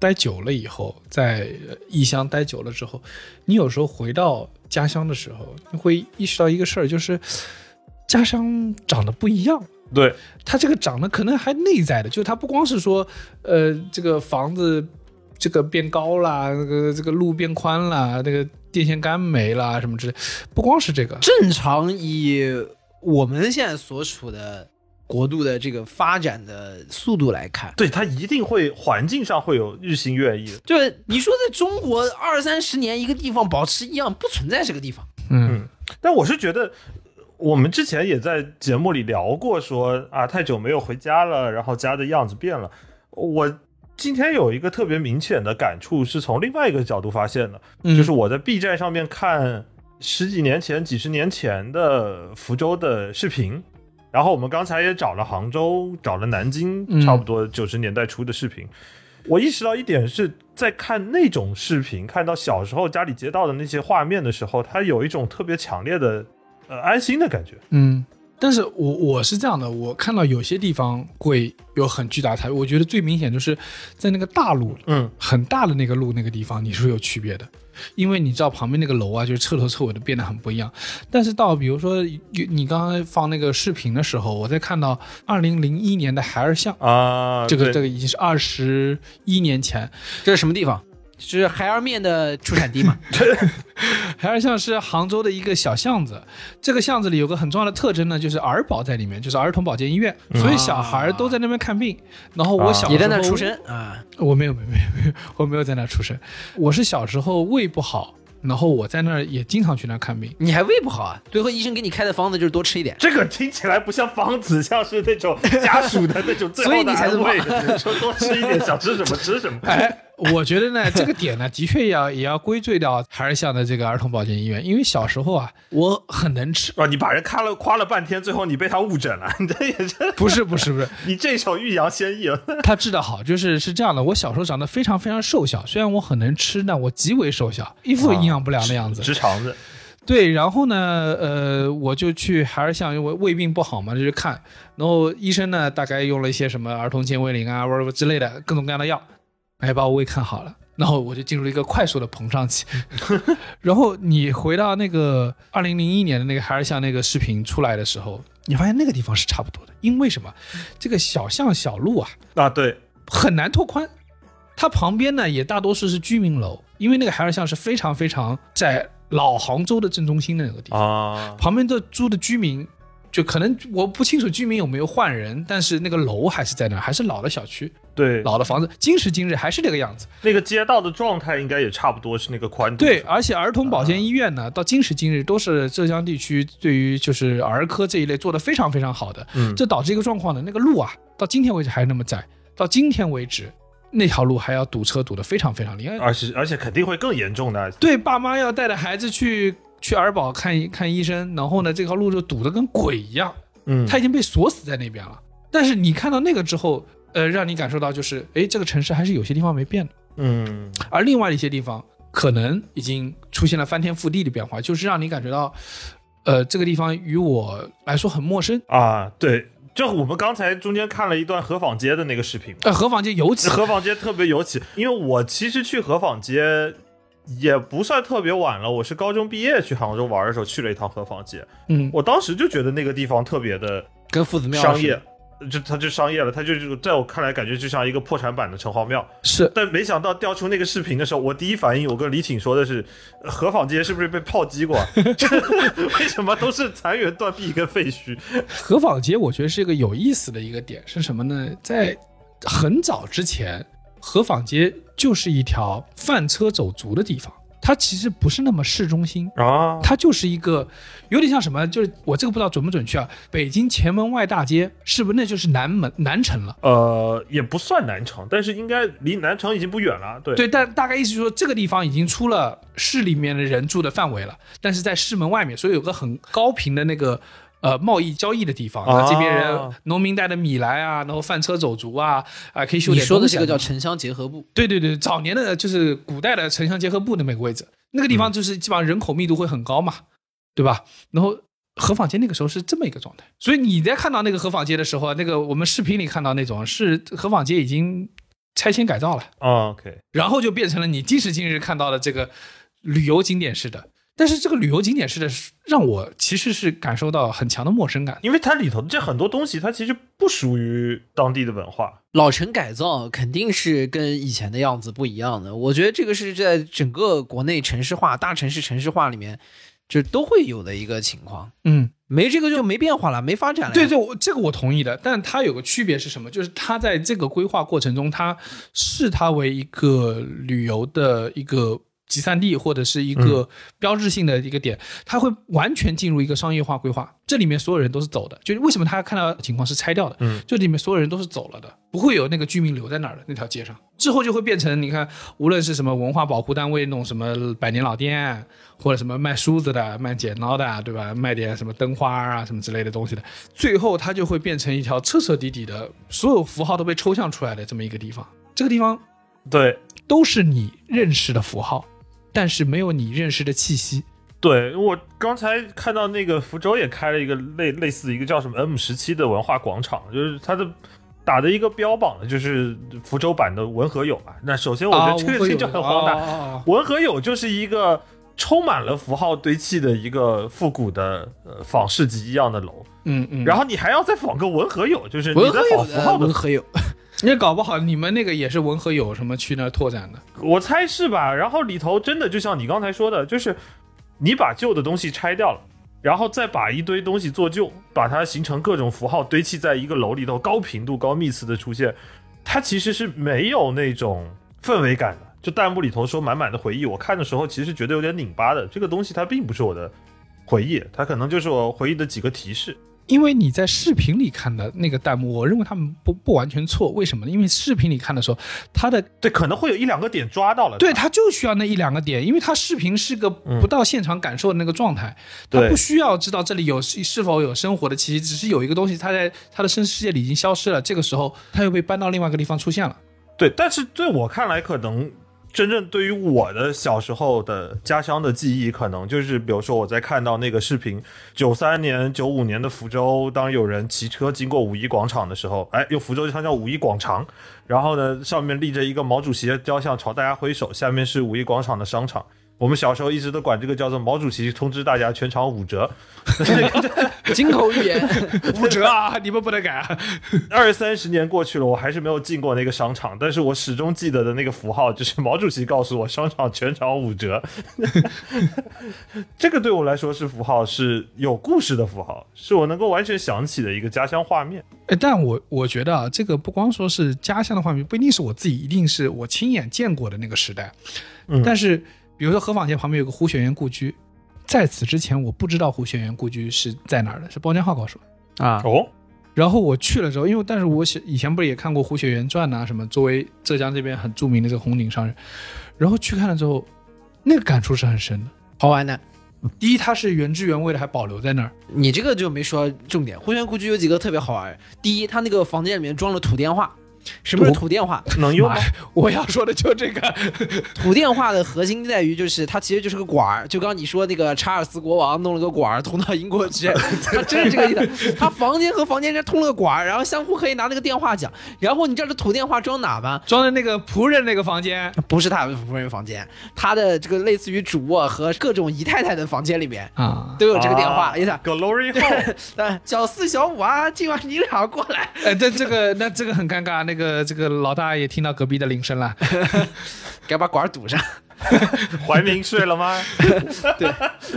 待久了以后，在呃异乡待久了之后，你有时候回到家乡的时候，你会意识到一个事儿，就是家乡长得不一样。对，它这个长得可能还内在的，就是它不光是说，呃，这个房子这个变高啦，那个这个路变宽啦，那个电线杆没啦，什么之类，不光是这个，正常以我们现在所处的国度的这个发展的速度来看，对，它一定会环境上会有日新月异的。就是你说在中国二三十年一个地方保持一样，不存在这个地方。嗯，但我是觉得，我们之前也在节目里聊过说，啊，太久没有回家了，然后家的样子变了。我今天有一个特别明显的感触，是从另外一个角度发现的，嗯就是我在 B 站上面看十几年前、几十年前的福州的视频，然后我们刚才也找了杭州、找了南京，嗯差不多九十年代初的视频。我意识到一点是在看那种视频，看到小时候家里街道的那些画面的时候，它有一种特别强烈的呃安心的感觉。嗯，但是我我是这样的，我看到有些地方会有很巨大的差别，我觉得最明显就是在那个大路，嗯，很大的那个路那个地方，你是会有区别的，因为你知道旁边那个楼啊，就是彻头彻尾的变得很不一样。但是到比如说你你刚刚放那个视频的时候，我在看到二零零一年的海尔巷，啊，这个这个已经是二十一年前，这是什么地方？是孩儿面的出产地嘛？孩儿巷是杭州的一个小巷子，这个巷子里有个很重要的特征呢，就是儿保在里面，就是儿童保健医院，所以小孩都在那边看病。然后我小时候你在那出生啊？我没有，没有，没有，没，我没有在那出生。我是小时候胃不好，然后我在那儿也经常去那儿看病。你还胃不好啊？最后医生给你开的方子就是多吃一点。这个听起来不像方子，像是那种家属的那种最所以后的你才这么安慰，说多吃一点，想吃什么吃什么。哎，[laughs] 我觉得呢，[laughs] 这个点呢，的确要也要归罪到孩儿巷的这个儿童保健医院，因为小时候啊，我很能吃。啊！你把人夸了夸了半天，最后你被他误诊了，你 [laughs] 这也是不是不是不是，你这手欲扬先抑了。他治得好，就是是这样的。我小时候长得非常非常瘦小，虽然我很能吃，但我极为瘦小，一副营养不良的样子。直肠子，对，然后呢，呃，我就去还是像，因为胃病不好嘛，就去看。然后医生呢，大概用了一些什么儿童健胃灵啊，或者之类的各种各样的药，哎，把我胃看好了。然后我就进入了一个快速的膨胀期。[laughs] 然后你回到那个二零零一年的那个海尔巷那个视频出来的时候，你发现那个地方是差不多的，因为什么？这个小巷小路啊，啊，对，很难拓宽。它旁边呢也大多数是居民楼，因为那个海尔巷是非常非常在老杭州的正中心的那个地方，啊，旁边的住的居民就可能我不清楚居民有没有换人，但是那个楼还是在那，还是老的小区、对，老的房子，今时今日还是这个样子。那个街道的状态应该也差不多是那个宽度。对，而且儿童保健医院呢，到今时今日都是浙江地区对于就是儿科这一类做的非常非常好的，嗯这导致一个状况呢，那个路啊，到今天为止还是那么窄，到今天为止那条路还要堵车堵得非常非常厉害。而且而且肯定会更严重的。对，爸妈要带着孩子去去儿保看医看医生，然后呢，这条路就堵得跟鬼一样，嗯，他已经被锁死在那边了。但是你看到那个之后，呃，让你感受到就是，哎，这个城市还是有些地方没变的，嗯。而另外一些地方可能已经出现了翻天覆地的变化，就是让你感觉到，呃，这个地方与我来说很陌生。啊，对，就我们刚才中间看了一段河坊街的那个视频嘛，呃，河坊街尤其，河坊街特别尤其，因为我其实去河坊街也不算特别晚了，我是高中毕业去杭州玩的时候去了一趟河坊街，嗯，我当时就觉得那个地方特别的跟夫子庙商业就他就商业了，他就是在我看来感觉就像一个破产版的城隍庙。是但没想到调出那个视频的时候，我第一反应，我跟李挺说的是，呃河坊街是不是被炮击过啊？[laughs] 为什么都是残垣断壁跟废墟？[laughs] 河坊街，我觉得是一个有意思的一个点是什么呢？在很早之前，河坊街就是一条贩车走卒的地方，它其实不是那么市中心，啊，它就是一个有点像什么，就是我这个不知道准不准确啊。北京前门外大街是不是那就是南门南城了？呃，也不算南城，但是应该离南城已经不远了。对，对，但大概意思就是说，这个地方已经出了市里面的人住的范围了，但是在市门外面，所以有个很高频的那个呃贸易交易的地方，啊这边人农民带的米来啊，然后贩车走卒啊，啊、可以修你点东西啊说的这个叫城乡结合部，对对对，早年的就是古代的城乡结合部的那个位置，那个地方就是基本上人口密度会很高嘛，对吧？然后河坊街那个时候是这么一个状态，所以你在看到那个河坊街的时候，那个我们视频里看到那种是河坊街已经拆迁改造了。啊，OK，然后就变成了你今时今日看到的这个旅游景点似的。但是这个旅游景点式的，让我其实是感受到很强的陌生感。因为它里头这很多东西，它其实不属于当地的文化。老城改造肯定是跟以前的样子不一样的。我觉得这个是在整个国内城市化、大城市城市化里面，就都会有的一个情况。嗯，没这个就没变化了，没发展了。对对，，我这个我同意的。但它有个区别是什么？就是它在这个规划过程中，它视它为一个旅游的一个集散地或者是一个标志性的一个点，它会完全进入一个商业化规划。这里面所有人都是走的，就是为什么他看到的情况是拆掉的？嗯，这里面所有人都是走了的，不会有那个居民留在那儿的那条街上。之后就会变成你看，无论是什么文化保护单位弄什么百年老店，或者什么卖梳子的、卖剪刀的，对吧？卖点什么灯花啊什么之类的东西的，最后它就会变成一条彻彻底底的，所有符号都被抽象出来的这么一个地方。这个地方对都是你认识的符号，但是没有你认识的气息。对，我刚才看到那个福州也开了一个类类似一个叫什么 M 十七的文化广场，就是它的打的一个标榜的就是福州版的文和友嘛。那首先我觉得这个事情就很荒诞，啊文和友就是一个充满了符号堆砌的一个复古的呃仿市集一样的楼，嗯嗯，然后你还要再仿个文和友，就是你在仿符号的的文和友，也搞不好你们那个也是文和友什么去那儿拓展的。我猜是吧？然后里头真的就像你刚才说的，就是你把旧的东西拆掉了，然后再把一堆东西做旧，把它形成各种符号堆砌在一个楼里头，高频度、高密次的出现，它其实是没有那种氛围感的。就弹幕里头说满满的回忆，我看的时候其实觉得有点拧巴的。这个东西它并不是我的回忆，它可能就是我回忆的几个提示。因为你在视频里看的那个弹幕，我认为他们不不完全错。为什么呢？因为视频里看的时候，他的对，可能会有一两个点抓到了。对他就需要那一两个点，因为他视频是个不到现场感受的那个状态，他不需要知道这里有是否有生活的气息，只是有一个东西他在他的生世界里已经消失了，这个时候他又被搬到另外一个地方出现了。对，但是对我看来，可能真正对于我的小时候的家乡的记忆，可能就是比如说我在看到那个视频，九三年、九五年的福州，当有人骑车经过五一广场的时候，哎，用福州腔叫五一广场，然后呢，上面立着一个毛主席的雕像，朝大家挥手，下面是五一广场的商场。我们小时候一直都管这个叫做毛主席通知大家全场五折，[laughs] 金口玉言，[laughs] 五折啊，你们不能改啊！[laughs] 二三十年过去了，我还是没有进过那个商场，但是我始终记得的那个符号就是毛主席告诉我商场全场五折。这个对我来说是符号，是有故事的符号，是我能够完全想起的一个家乡画面。哎，但我我觉得啊，这个不光说是家乡的画面，不一定是我自己，一定是我亲眼见过的那个时代。嗯但是比如说河坊街旁边有个胡雪岩故居，在此之前我不知道胡雪岩故居是在哪儿的，是包江浩告诉我的。啊，哦，然后我去了之后，因为但是我小以前不是也看过《胡雪岩传》呐，什么作为浙江这边很著名的这个红顶商人，然后去看了之后，那个感触是很深的。好玩的。第一，它是原汁原味的，还保留在那儿。你这个就没说重点。胡雪岩故居有几个特别好玩。第一，它那个房间里面装了土电话。什么是土电话？能用吗我要说的就这个，[laughs] 土电话的核心在于，就是它其实就是个管儿，就刚刚你说那个查尔斯国王弄了个管儿通到英国去，[laughs] 他真是这个意思。他房间和房间之间通了个管儿，然后相互可以拿那个电话讲。然后你知道这土电话装哪吗？装在那个仆人那个房间。不是他的夫人房间，他的这个类似于主卧和各种姨太太的房间里面啊，都有这个电话。啊你看，Glory Hall，对，小四小五啊，今晚你俩过来。哎，这这个那这个很尴尬，那个这个老大也听到隔壁的铃声了。[laughs] 该把管堵上。[laughs] 怀民睡了吗？[laughs] 对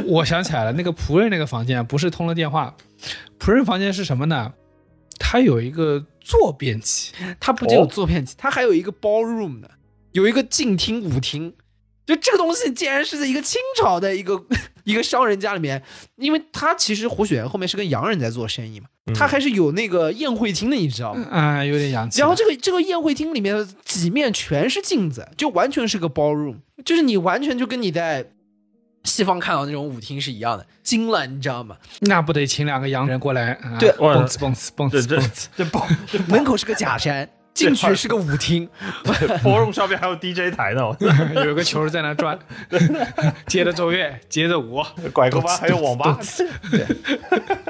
我想起来了，那个仆人那个房间不是通了电话，仆人房间是什么呢？它有一个坐便器，它不仅有哦坐便器，它还有一个 ballroom 的，有一个静听、舞厅。就这个东西，竟然是在一个清朝的一个一个商人家里面，因为他其实胡雪岩后面是跟洋人在做生意嘛，他还是有那个宴会厅的，你知道吗？啊、有点洋气。然后这个这个宴会厅里面的几面全是镜子，就完全是个 ballroom，就是你完全就跟你在西方看到那种舞厅是一样的，惊了，你知道吗？那不得请两个洋人过来？啊、对蹦次蹦次蹦这这次蹦次。这蹦 [laughs] [laughs] 门口是个假山，进去是个舞厅，[laughs] forum [laughs] 上面还有 DJ 台呢，[laughs] 有个球在那转，接着奏乐，接着舞。拐个弯还有网吧。对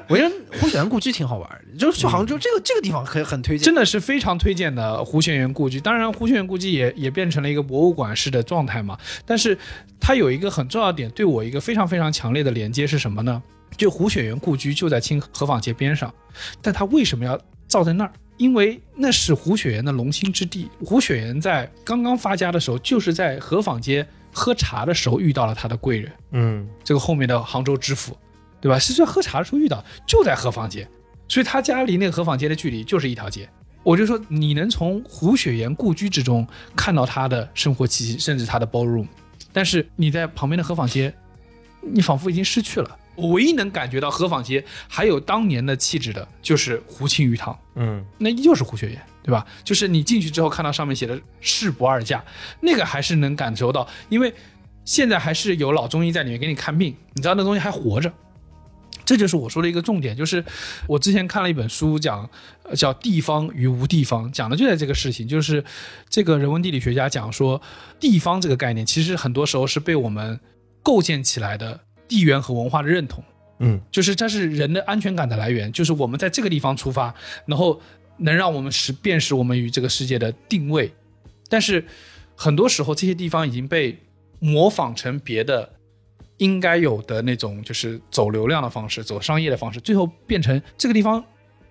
我觉得胡雪岩故居挺好玩的，就是去杭州这个这个地方很很推荐。真的是非常推荐的胡雪岩故居。当然，胡雪岩故居也也变成了一个博物馆式的状态嘛。但是它有一个很重要点，对我一个非常非常强烈的连接是什么呢？就胡雪岩故居就在清河坊街边上，但它为什么要造在那儿？因为那是胡雪岩的龙兴之地。胡雪岩在刚刚发家的时候，就是在河坊街喝茶的时候遇到了他的贵人，嗯，这个后面的杭州知府，对吧？是在喝茶的时候遇到，就在河坊街，所以他家离那个河坊街的距离就是一条街。我就说，你能从胡雪岩故居之中看到他的生活气息，甚至他的 ballroom，但是你在旁边的河坊街，你仿佛已经失去了。我唯一能感觉到河坊街还有当年的气质的，就是胡庆余堂，嗯，那依旧是胡雪岩，对吧？就是你进去之后看到上面写的“市不二价”，那个还是能感受到，因为现在还是有老中医在里面给你看病，你知道那东西还活着。这就是我说的一个重点，就是我之前看了一本书讲，呃叫《地方与无地方》，讲的就在这个事情，就是这个人文地理学家讲说，地方这个概念其实很多时候是被我们构建起来的地缘和文化的认同。嗯，就是它是人的安全感的来源，就是我们在这个地方出发，然后能让我们识辨识我们与这个世界的定位。但是很多时候这些地方已经被模仿成别的应该有的那种，就是走流量的方式、走商业的方式，最后变成这个地方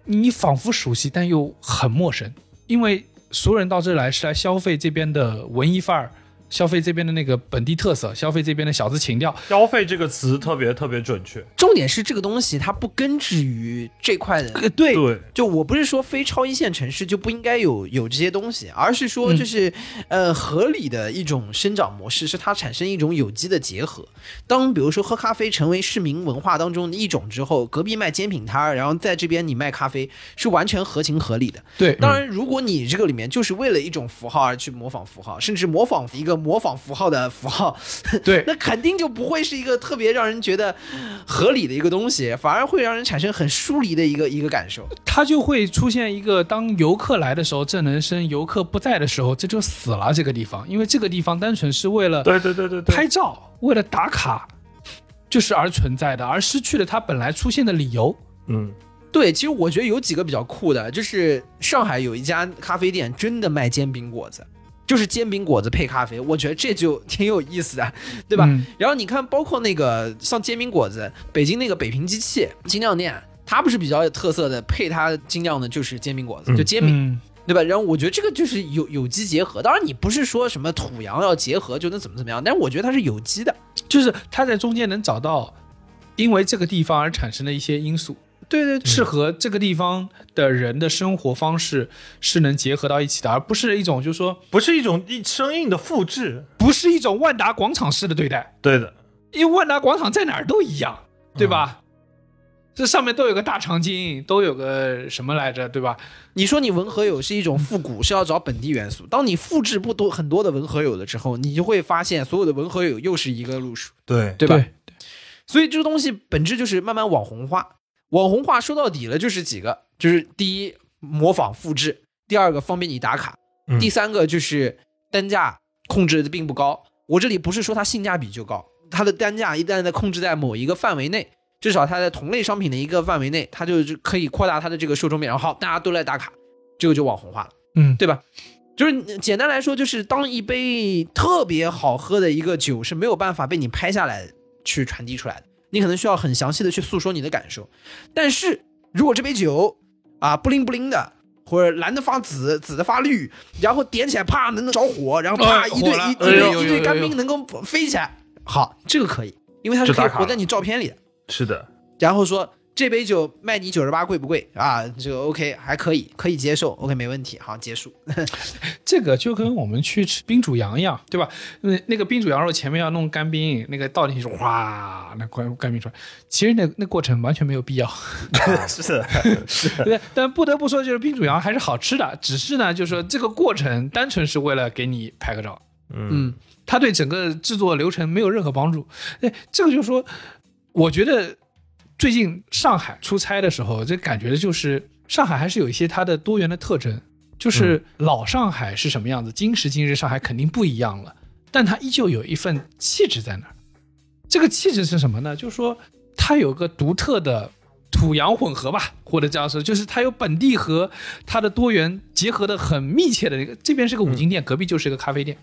你仿佛熟悉，但又很陌生，因为所有人到这来是来消费这边的文艺范儿。消费这边的那个本地特色，消费这边的小资情调，消费这个词特别特别准确。重点是这个东西它不根植于这块的。呃，对，对，就我不是说非超一线城市就不应该有有这些东西，而是说就是、呃合理的一种生长模式，是它产生一种有机的结合。当比如说喝咖啡成为市民文化当中的一种之后，隔壁卖煎饼摊儿，然后在这边你卖咖啡，是完全合情合理的。对，当然，如果你这个里面就是为了一种符号而去模仿符号，甚至模仿一个模仿符号的符号，[laughs] [laughs] 对。那肯定就不会是一个特别让人觉得合理的一个东西，反而会让人产生很疏离的一个一个感受。它就会出现一个，当游客来的时候这能生，游客不在的时候，这就死了这个地方，因为这个地方单纯是为了对对对对对，拍照，为了打卡，就是而存在的，而失去了它本来出现的理由。嗯，对，其实我觉得有几个比较酷的，就是上海有一家咖啡店真的卖煎饼果子，就是煎饼果子配咖啡，我觉得这就挺有意思的，对吧？嗯然后你看，包括那个像煎饼果子，北京那个北平机器精酿店，它不是比较有特色的，配它精酿的就是煎饼果子，就煎饼，嗯，对吧？然后我觉得这个就是有有机结合，当然你不是说什么土洋要结合就能怎么怎么样，但是我觉得它是有机的。就是它在中间能找到，因为这个地方而产生的一些因素，对对对，是和这个地方的人的生活方式是能结合到一起的，而不是一种就是说不是一种一生硬的复制。不是一种万达广场式的对待。对的，因为万达广场在哪儿都一样，对吧？这上面都有个大长今，都有个什么来着，对吧？你说你文和友是一种复古，是要找本地元素。当你复制不多很多的文和友了之后，你就会发现所有的文和友又是一个路数，对对吧？对所以这个东西本质就是慢慢网红化。网红化说到底了就是几个，就是第一模仿复制，第二个方便你打卡，嗯第三个就是单价控制的并不高。我这里不是说它性价比就高，它的单价一旦在控制在某一个范围内，至少它在同类商品的一个范围内，它就是可以扩大它的这个受众面。然后好，大家都来打卡，这个就网红化了。嗯，对吧？就是简单来说，就是当一杯特别好喝的一个酒是没有办法被你拍下来去传递出来的，你可能需要很详细的去诉说你的感受。但是如果这杯酒啊不灵不灵的，或者蓝的发紫，紫的发绿，然后点起来啪能着火，然后啪哎一堆一一堆哎一堆干冰能够飞起来，好，这个可以，因为它是可以活在你照片里的。是的，然后说这杯酒卖你九十八贵不贵啊？这个 OK 还可以，可以接受，OK 没问题，好结束。[laughs] 这个就跟我们去吃冰煮羊一样，对吧？那那个冰煮羊肉前面要弄干冰，那个倒进去哗，那干干冰出来，其实那那过程完全没有必要，[laughs] [laughs] 是的，对？但不得不说，就是冰煮羊还是好吃的，只是呢，就是说这个过程单纯是为了给你拍个照，嗯，嗯，它对整个制作流程没有任何帮助。哎，这个就是说，我觉得最近上海出差的时候，这感觉就是上海还是有一些它的多元的特征。就是老上海是什么样子，今时今日上海肯定不一样了，但它依旧有一份气质在那儿。这个气质是什么呢？就是说它有个独特的土洋混合吧，或者这样说，就是它有本地和它的多元结合的很密切的那个。这边是个五金店，隔壁就是一个咖啡店，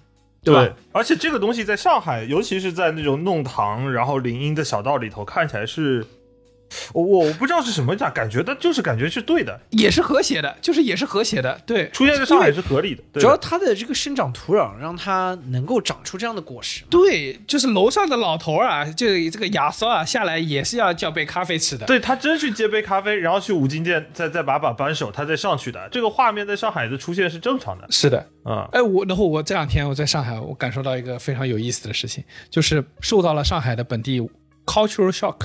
对吧？而且这个东西在上海，尤其是在那种弄堂然后林荫的小道里头，看起来是我我我不知道是什么讲，感觉但就是感觉是对的，也是和谐的，就是也是和谐的，对，出现在上海是合理的。对主要它的这个生长土壤让它能够长出这样的果实。对，就是楼上的老头儿啊，就这个亚瑟啊，下来也是要叫杯咖啡吃的。对他真去接杯咖啡，然后去五金店再再把把扳手，他再上去的，这个画面在上海的出现是正常的是的，啊、哎，我然后我这两天我在上海，我感受到一个非常有意思的事情，就是受到了上海的本地 cultural shock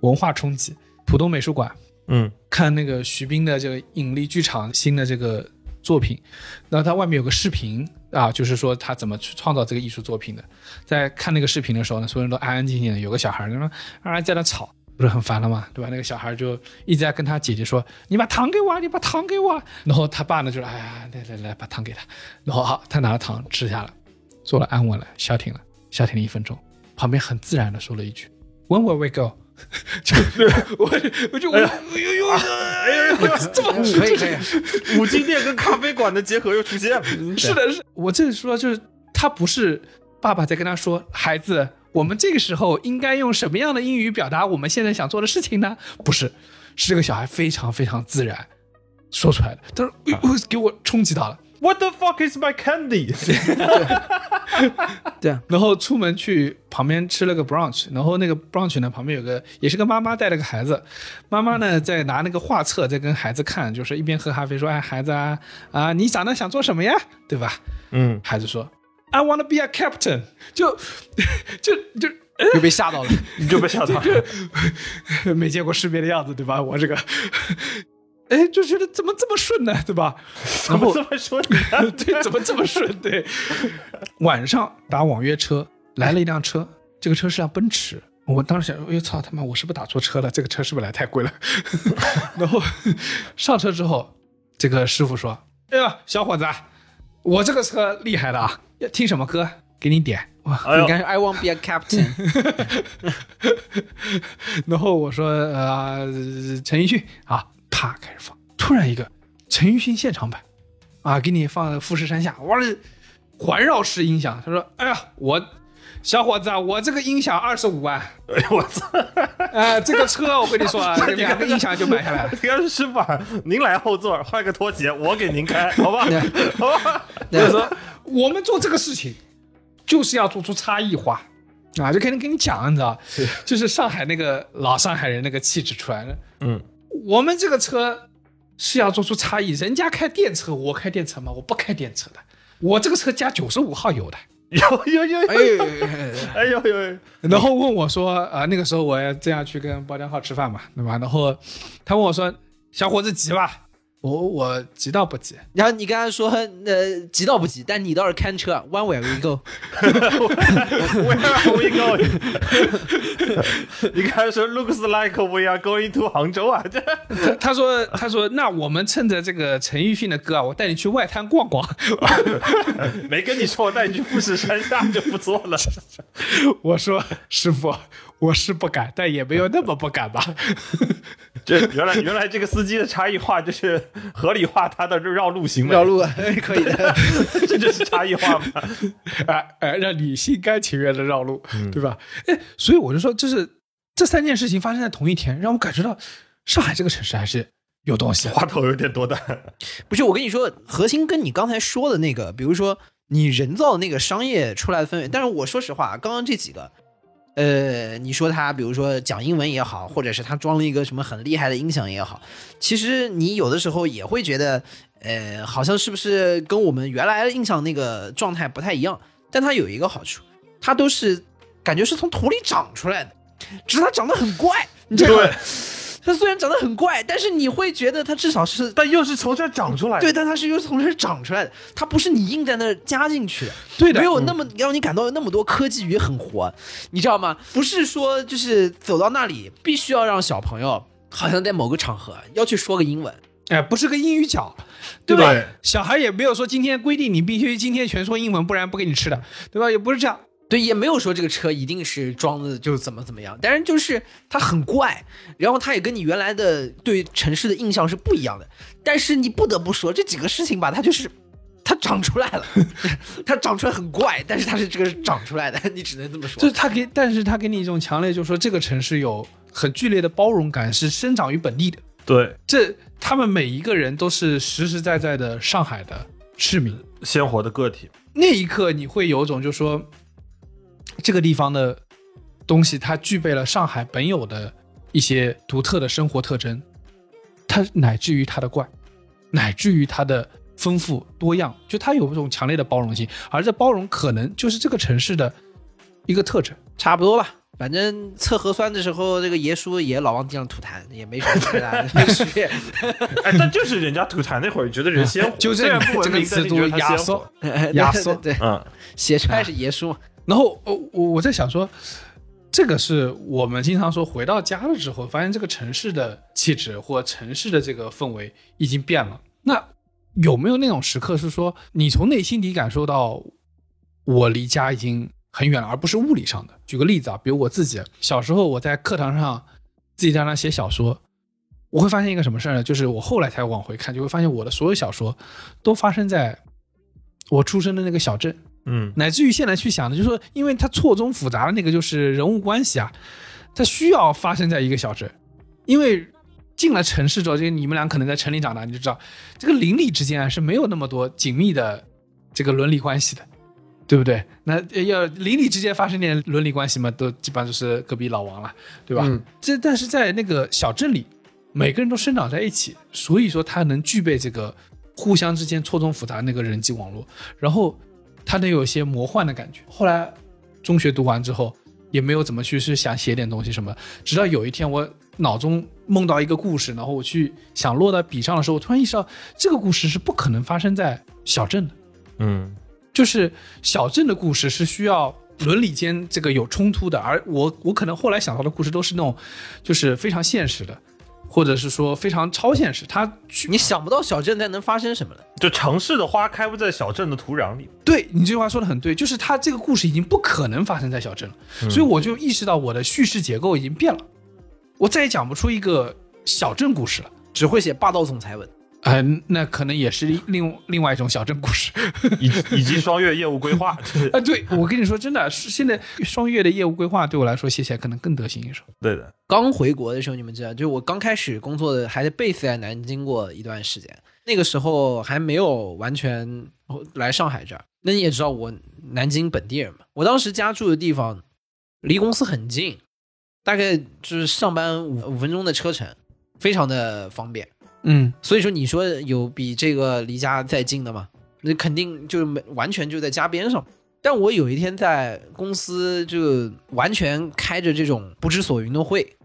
文化冲击。浦东美术馆嗯看那个徐冰的这个引力剧场新的这个作品，然后他外面有个视频啊，就是说他怎么去创造这个艺术作品的。在看那个视频的时候呢，所有人都安安静静的，有个小孩儿那啊在那吵，不是很烦了吗？对吧？那个小孩就一直在跟他姐姐说：“你把糖给我，你把糖给我。”然后他爸呢就说：“哎呀，来来来，把糖给他。”然后好，他拿了糖吃下了，坐了安稳了，消停了，消停了一分钟，旁边很自然的说了一句：“When will we go？” [laughs] 就是我我就我哎呦呦哎呦这么可以可以，五金店跟咖啡馆的结合又出现了。[laughs] 是的，是我这里说就是他不是爸爸在跟他说，孩子，我们这个时候应该用什么样的英语表达我们现在想做的事情呢？不是，是这个小孩非常非常自然说出来的。他说：“哎呦，给我冲击到了。What the fuck is my candy？[laughs] 对啊，然后出门去旁边吃了个 brunch，然后那个 brunch 呢旁边有个也是个妈妈带了个孩子，妈妈呢在拿那个画册在跟孩子看，就是一边喝咖啡说：“哎，孩子啊啊，你长大想做什么呀？对吧？”嗯，孩子说：“I want to be a captain [laughs] 就。就就又被吓到了。[laughs] 你就被吓到了。没见过世面的样子，对吧？我这个，哎，就觉得怎么这么顺呢，[laughs] 对吧？怎么这么顺呢？[laughs] 对，怎么这么顺？对，晚上打网约车来了一辆车，这个车是辆奔驰。我当时想，哎呦操他妈，我是不是打错车了？这个车是不是来太贵了？[laughs] 然后上车之后，这个师傅说：“哎呀，小伙子啊，我这个车厉害的啊，要听什么歌？给你点。”哇，哎呦应该是 I want be a captain。然后我说呃陈奕迅啊，啪开始放，突然一个陈奕迅现场版啊，给你放富士山下，哇，环绕式音响。他说：“哎呀，我小伙子啊，我这个音响二十五万，哎呦我操！[laughs] 哎，这个车我跟你说啊，[laughs] 这两个音响就买下来了。师傅啊，您来后座，换个拖鞋，我给您开，好吧？[laughs] 好吧？他说我们做这个事情就是要做出差异化。”啊，就肯定跟你讲，你知道，就是上海那个老上海人那个气质出来了。嗯，我们这个车是要做出差异，人家开电车，我开电车吗？我不开电车的，我这个车加九十五号油的。有有有哎有，呦，哎呦呦，然后问我说，啊、那个时候我要这样去跟包江浩吃饭嘛，对吧？然后他问我说，小伙子急吧？我我急到不急，然后你跟他说，呃，急到不急，但你倒是看车，One way we go。[laughs] Where are we going？[laughs] 你刚才说 looks like we are going to 杭州啊？[laughs] 他他说他说那我们趁着这个陈奕迅的歌啊，我带你去外滩逛逛。没跟你说我带你去富士山下就不错了。我说师傅，我是不敢，但也没有那么不敢吧。[laughs] 这原来原来这个司机的差异化就是合理化他的绕路行为，绕路可以的，[laughs] 这就是差异化嘛？[laughs] 哎哎，让你心甘情愿的绕路，对吧？哎，所以我就说，就是这三件事情发生在同一天，让我感觉到上海这个城市还是有东西的。话头有点多的。不是我跟你说，核心跟你刚才说的那个，比如说你人造那个商业出来的氛围，但是我说实话，刚刚这几个，呃，你说他比如说讲英文也好，或者是他装了一个什么很厉害的音响也好，其实你有的时候也会觉得，呃，好像是不是跟我们原来印象那个状态不太一样？但它有一个好处，它都是感觉是从土里长出来的，只是它长得很怪，你知道吗？它虽然长得很怪，但是你会觉得它至少是但又是从这儿长出来的。对，但它是又是从这儿长出来的，它不是你硬在那儿加进去的，对的没有那么让你感到有那么多科技与狠活，你知道吗？不是说就是走到那里必须要让小朋友好像在某个场合要去说个英文，哎，不是个英语角，对吧？对小孩也没有说今天规定你必须今天全说英文，不然不给你吃的，对吧？也不是这样。对，也没有说这个车一定是装的就是怎么怎么样，但是就是它很怪，然后它也跟你原来的对城市的印象是不一样的。但是你不得不说这几个事情吧，它就是它长出来了，[laughs] 它长出来很怪，但是它是这个是长出来的，你只能这么说。就是它给，但是它给你一种强烈，就是说这个城市有很剧烈的包容感是生长于本地的。对，这他们每一个人都是实实在在的上海的市民。鲜活的个体。那一刻，你会有种就是说，这个地方的东西它具备了上海本有的一些独特的生活特征，它乃至于它的怪，乃至于它的丰富多样，就它有一种强烈的包容性，而这包容可能就是这个城市的一个特征。差不多吧。反正测核酸的时候，这个爷叔也老往地上吐痰，也没什么太大的区别。[laughs] 哎，但就是人家吐痰那会儿觉得人鲜活，[laughs] 就这个文明，但词读是觉得他压缩鲜活。[laughs] 压缩对，对嗯，写出来是爷叔嘛。然后呃，我我在想说，这个是我们经常说回到家了之后，发现这个城市的气质或城市的这个氛围已经变了。那有没有那种时刻是说，你从内心底感受到我离家已经很远了，而不是物理上的？举个例子啊，比如我自己小时候我在课堂上自己在那写小说。我会发现一个什么事儿呢？就是我后来才往回看，就会发现我的所有小说都发生在我出生的那个小镇。嗯，乃至于现在去想的，就是说，因为它错综复杂的那个就是人物关系啊，它需要发生在一个小镇，因为进了城市之后，这个你们俩可能在城里长大，你就知道这个邻里之间啊是没有那么多紧密的这个伦理关系的，对不对？那呃要邻里之间发生点伦理关系嘛，都基本上就是隔壁老王了，对吧？嗯这但是在那个小镇里，每个人都生长在一起，所以说他能具备这个互相之间错综复杂那个人际网络，然后他能有一些魔幻的感觉。后来中学读完之后，也没有怎么去是想写点东西什么，直到有一天我脑中梦到一个故事，然后我去想落到笔上的时候，我突然意识到这个故事是不可能发生在小镇的。嗯，就是小镇的故事是需要伦理间这个有冲突的，而我我可能后来想到的故事都是那种就是非常现实的，或者是说非常超现实。它去你想不到小镇在能发生什么了。就城市的花开不在小镇的土壤里。对你这句话说的很对，就是它这个故事已经不可能发生在小镇了，所以我就意识到我的叙事结构已经变了，我再也讲不出一个小镇故事了。只会写霸道总裁文，呃，那可能也是另另外一种小镇故事。[laughs] 以以及双月业务规划，[laughs] 啊，对我跟你说，真的是现在双月的业务规划对我来说写起来可能更得心应手。对的，刚回国的时候，你们知道，就我刚开始工作的，还是 base 在南京过一段时间，那个时候还没有完全来上海这儿。那你也知道，我南京本地人嘛，我当时家住的地方离公司很近，大概就是上班五五分钟的车程，非常的方便。嗯，所以说，你说有比这个离家再近的吗？那肯定就是没完全就在家边上。但我有一天在公司就完全开着这种不知所云的会，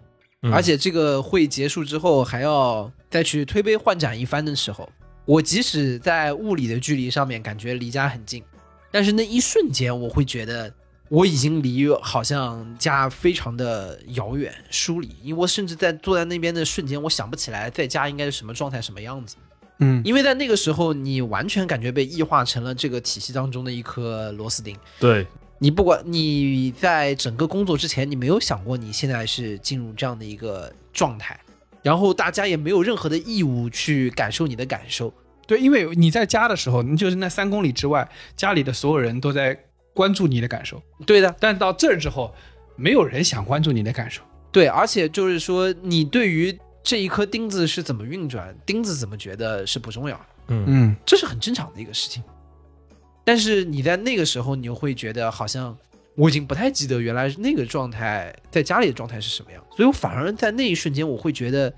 嗯而且这个会结束之后还要再去推杯换盏一番的时候，我即使在物理的距离上面感觉离家很近，但是那一瞬间我会觉得我已经离好像家非常的遥远疏离，因为我甚至在坐在那边的瞬间，我想不起来在家应该是什么状态、什么样子。嗯，因为在那个时候，你完全感觉被异化成了这个体系当中的一颗螺丝钉。对，你不管你在整个工作之前，你没有想过你现在是进入这样的一个状态，然后大家也没有任何的义务去感受你的感受。对，因为你在家的时候，你就是那三公里之外，家里的所有人都在关注你的感受，对的，但到这儿之后，没有人想关注你的感受。对，而且就是说，你对于这一颗钉子是怎么运转，钉子怎么觉得是不重要的，嗯，嗯，这是很正常的一个事情。但是你在那个时候，你又会觉得好像我已经不太记得原来那个状态在家里的状态是什么样，所以我反而在那一瞬间，我会觉得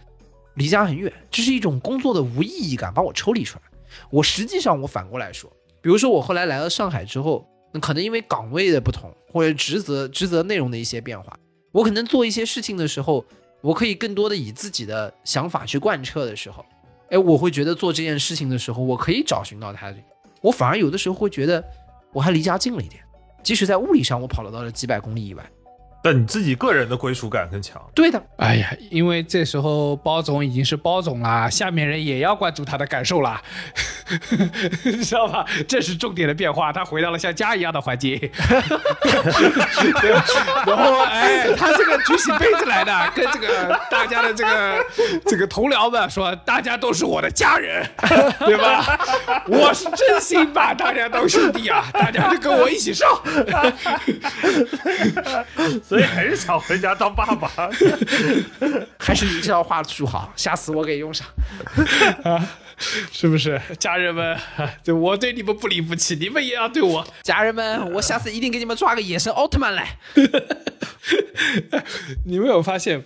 离家很远，这是一种工作的无意义感把我抽离出来。我实际上我反过来说，比如说我后来来到上海之后，那可能因为岗位的不同或者职责职责内容的一些变化，我可能做一些事情的时候，我可以更多的以自己的想法去贯彻的时候，哎，我会觉得做这件事情的时候，我可以找寻到它。我反而有的时候会觉得我还离家近了一点，即使在物理上我跑了到了几百公里以外。但你自己个人的归属感更强。对的，哎呀，因为这时候包总已经是包总啦，下面人也要关注他的感受啦。[laughs] 你知道吧？这是重点的变化，他回到了像家一样的环境。[laughs] 然后，哎，他这个举起杯子来的，跟这个大家的这个这个同僚们说，大家都是我的家人，[laughs] 对吧？我是真心把大家当兄弟啊，大家就跟我一起上。所以还是想回家当爸爸。还是你这套话术好，下次我给用上。[laughs] 是不是？家人们，[laughs] 就我对你们不离不弃，你们也要对我。家人们，我下次一定给你们抓个野生奥特曼来。[laughs] 你们有发现，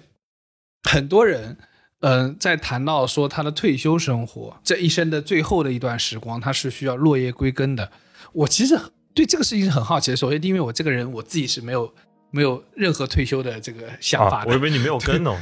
很多人，嗯、在谈到说他的退休生活，这一生的最后的一段时光，他是需要落叶归根的。我其实对这个事情是很好奇的。首先，因为我这个人我自己是没有没有任何退休的这个想法。我以为你没有跟呢。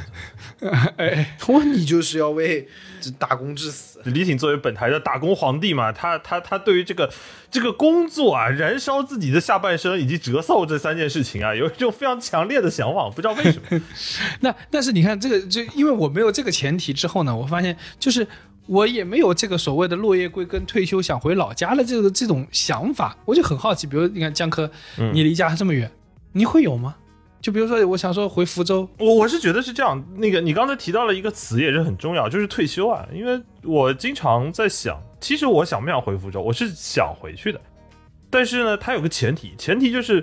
[laughs] 哎，我你就是要为这打工致死。李挺作为本台的打工皇帝嘛，他他他对于这个这个工作啊，燃烧自己的下半生以及折寿这三件事情啊，有一种非常强烈的向往，不知道为什么。[laughs] 那但是你看这个，就因为我没有这个前提之后呢，我发现就是我也没有这个所谓的落叶归根、退休想回老家的这个这种想法，我就很好奇。比如你看江科，你离家这么远，你会有吗？就比如说，我想说回福州，我我是觉得是这样，那个你刚才提到了一个词也是很重要，就是退休啊。因为我经常在想，其实我想不想回福州，我是想回去的，但是呢，它有个前提，前提就是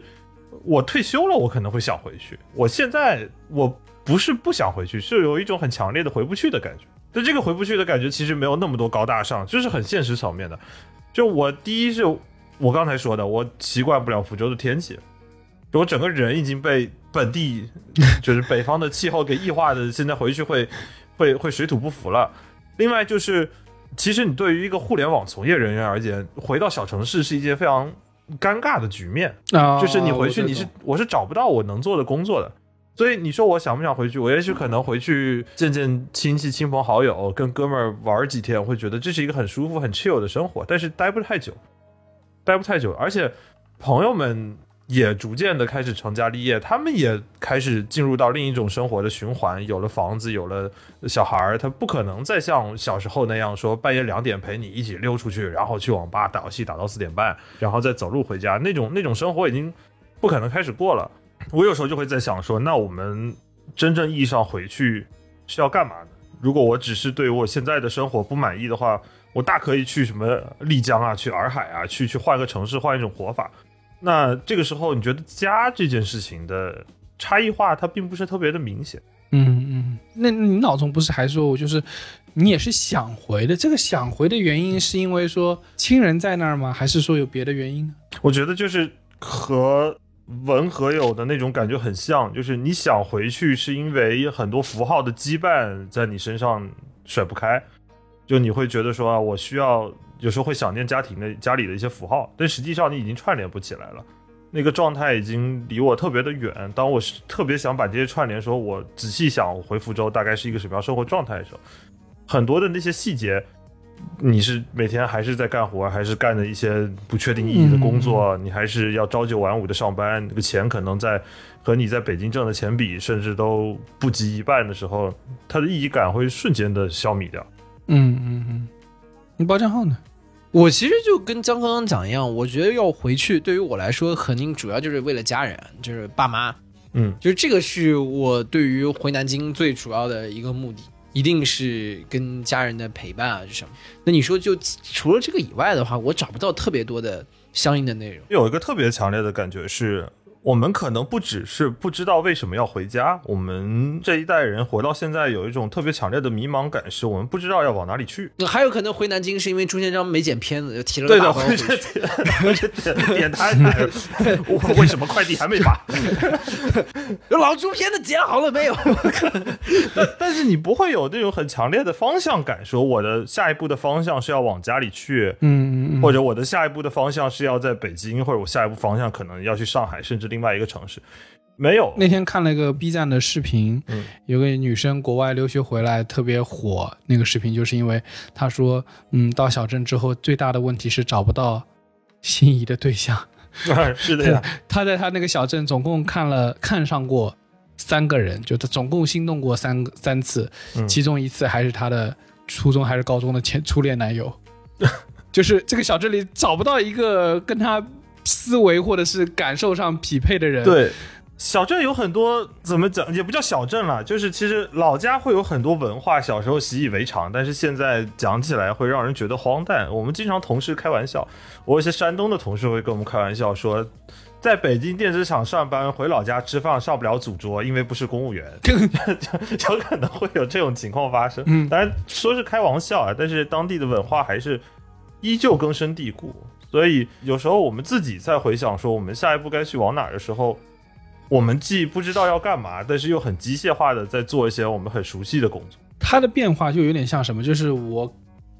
我退休了，我可能会想回去。我现在我不是不想回去，是有一种很强烈的回不去的感觉。但这个回不去的感觉其实没有那么多高大上，就是很现实层面的。就我第一是我刚才说的，我习惯不了福州的天气，我整个人已经被本地 [laughs] 就是北方的气候给异化的，现在回去会会会水土不服了。另外就是，其实你对于一个互联网从业人员而言，回到小城市是一件非常尴尬的局面。啊就是你回去，你是我是找不到我能做的工作的。所以你说我想不想回去？我也许可能回去见见亲戚、亲朋好友，跟哥们儿玩几天，我会觉得这是一个很舒服、很 chill 的生活。但是待不太久，待不太久，而且朋友们也逐渐的开始成家立业，他们也开始进入到另一种生活的循环，有了房子，有了小孩儿，他不可能再像小时候那样说半夜两点陪你一起溜出去，然后去网吧打游戏打到四点半，然后再走路回家，那种那种生活已经不可能开始过了。我有时候就会在想说，那我们真正意义上回去是要干嘛呢？如果我只是对我现在的生活不满意的话，我大可以去什么丽江啊，去洱海啊，去去换个城市，换一种活法。那这个时候，你觉得家这件事情的差异化，它并不是特别的明显。嗯嗯，那你脑中不是还说我就是你也是想回的？这个想回的原因是因为说亲人在那儿吗？还是说有别的原因呢？我觉得就是和文和友的那种感觉很像，就是你想回去，是因为很多符号的羁绊在你身上甩不开，就你会觉得说啊，我需要有时候会想念家庭的家里的一些符号，但实际上你已经串联不起来了。那个状态已经离我特别的远。当我是特别想把这些串联，时候我仔细想回福州大概是一个什么样生活状态的时候，很多的那些细节，你是每天还是在干活，还是干的一些不确定意义的工作，你还是要朝九晚五的上班，那个钱可能在和你在北京挣的钱比，甚至都不及一半的时候，它的意义感会瞬间的消弭掉。嗯嗯嗯，你包账号呢？我其实就跟江刚刚讲一样，我觉得要回去，对于我来说，肯定主要就是为了家人，就是爸妈，嗯，就是这个是我对于回南京最主要的一个目的，一定是跟家人的陪伴啊，是什么？那你说就除了这个以外的话，我找不到特别多的相应的内容。有一个特别强烈的感觉是。我们可能不只是不知道为什么要回家，我们这一代人活到现在有一种特别强烈的迷茫感，是我们不知道要往哪里去。还有可能回南京是因为朱建章没剪片子，就提了个大包回这去。[laughs] 这点点他，我为什么快递还没发？老朱片子剪好了没有？但但是你不会有那种很强烈的方向感，说我的下一步的方向是要往家里去，嗯嗯或者我的下一步的方向是要在北京，或者我下一步方向可能要去上海，甚至另外一个城市。没有，那天看了一个 B 站的视频，嗯有个女生国外留学回来特别火，那个视频就是因为她说，嗯，到小镇之后最大的问题是找不到心仪的对象。[laughs] 是的呀，[laughs] 她在她那个小镇总共看了看上过三个人，就她总共心动过三三次，嗯其中一次还是她的初中还是高中的前初恋男友。[laughs] 就是这个小镇里找不到一个跟他思维或者是感受上匹配的人。，对，小镇有很多怎么讲，也不叫小镇了，就是其实老家会有很多文化，小时候习以为常，但是现在讲起来会让人觉得荒诞。我们经常同事开玩笑，我有些山东的同事会跟我们开玩笑说。在北京电子厂上班，回老家吃饭上不了主桌，因为不是公务员，[laughs] [laughs] 有可能会有这种情况发生。嗯当然说是开玩笑啊，但是当地的文化还是依旧根深蒂固。所以有时候我们自己在回想说我们下一步该去往哪儿的时候，我们既不知道要干嘛，但是又很机械化的在做一些我们很熟悉的工作。它的变化就有点像什么，就是我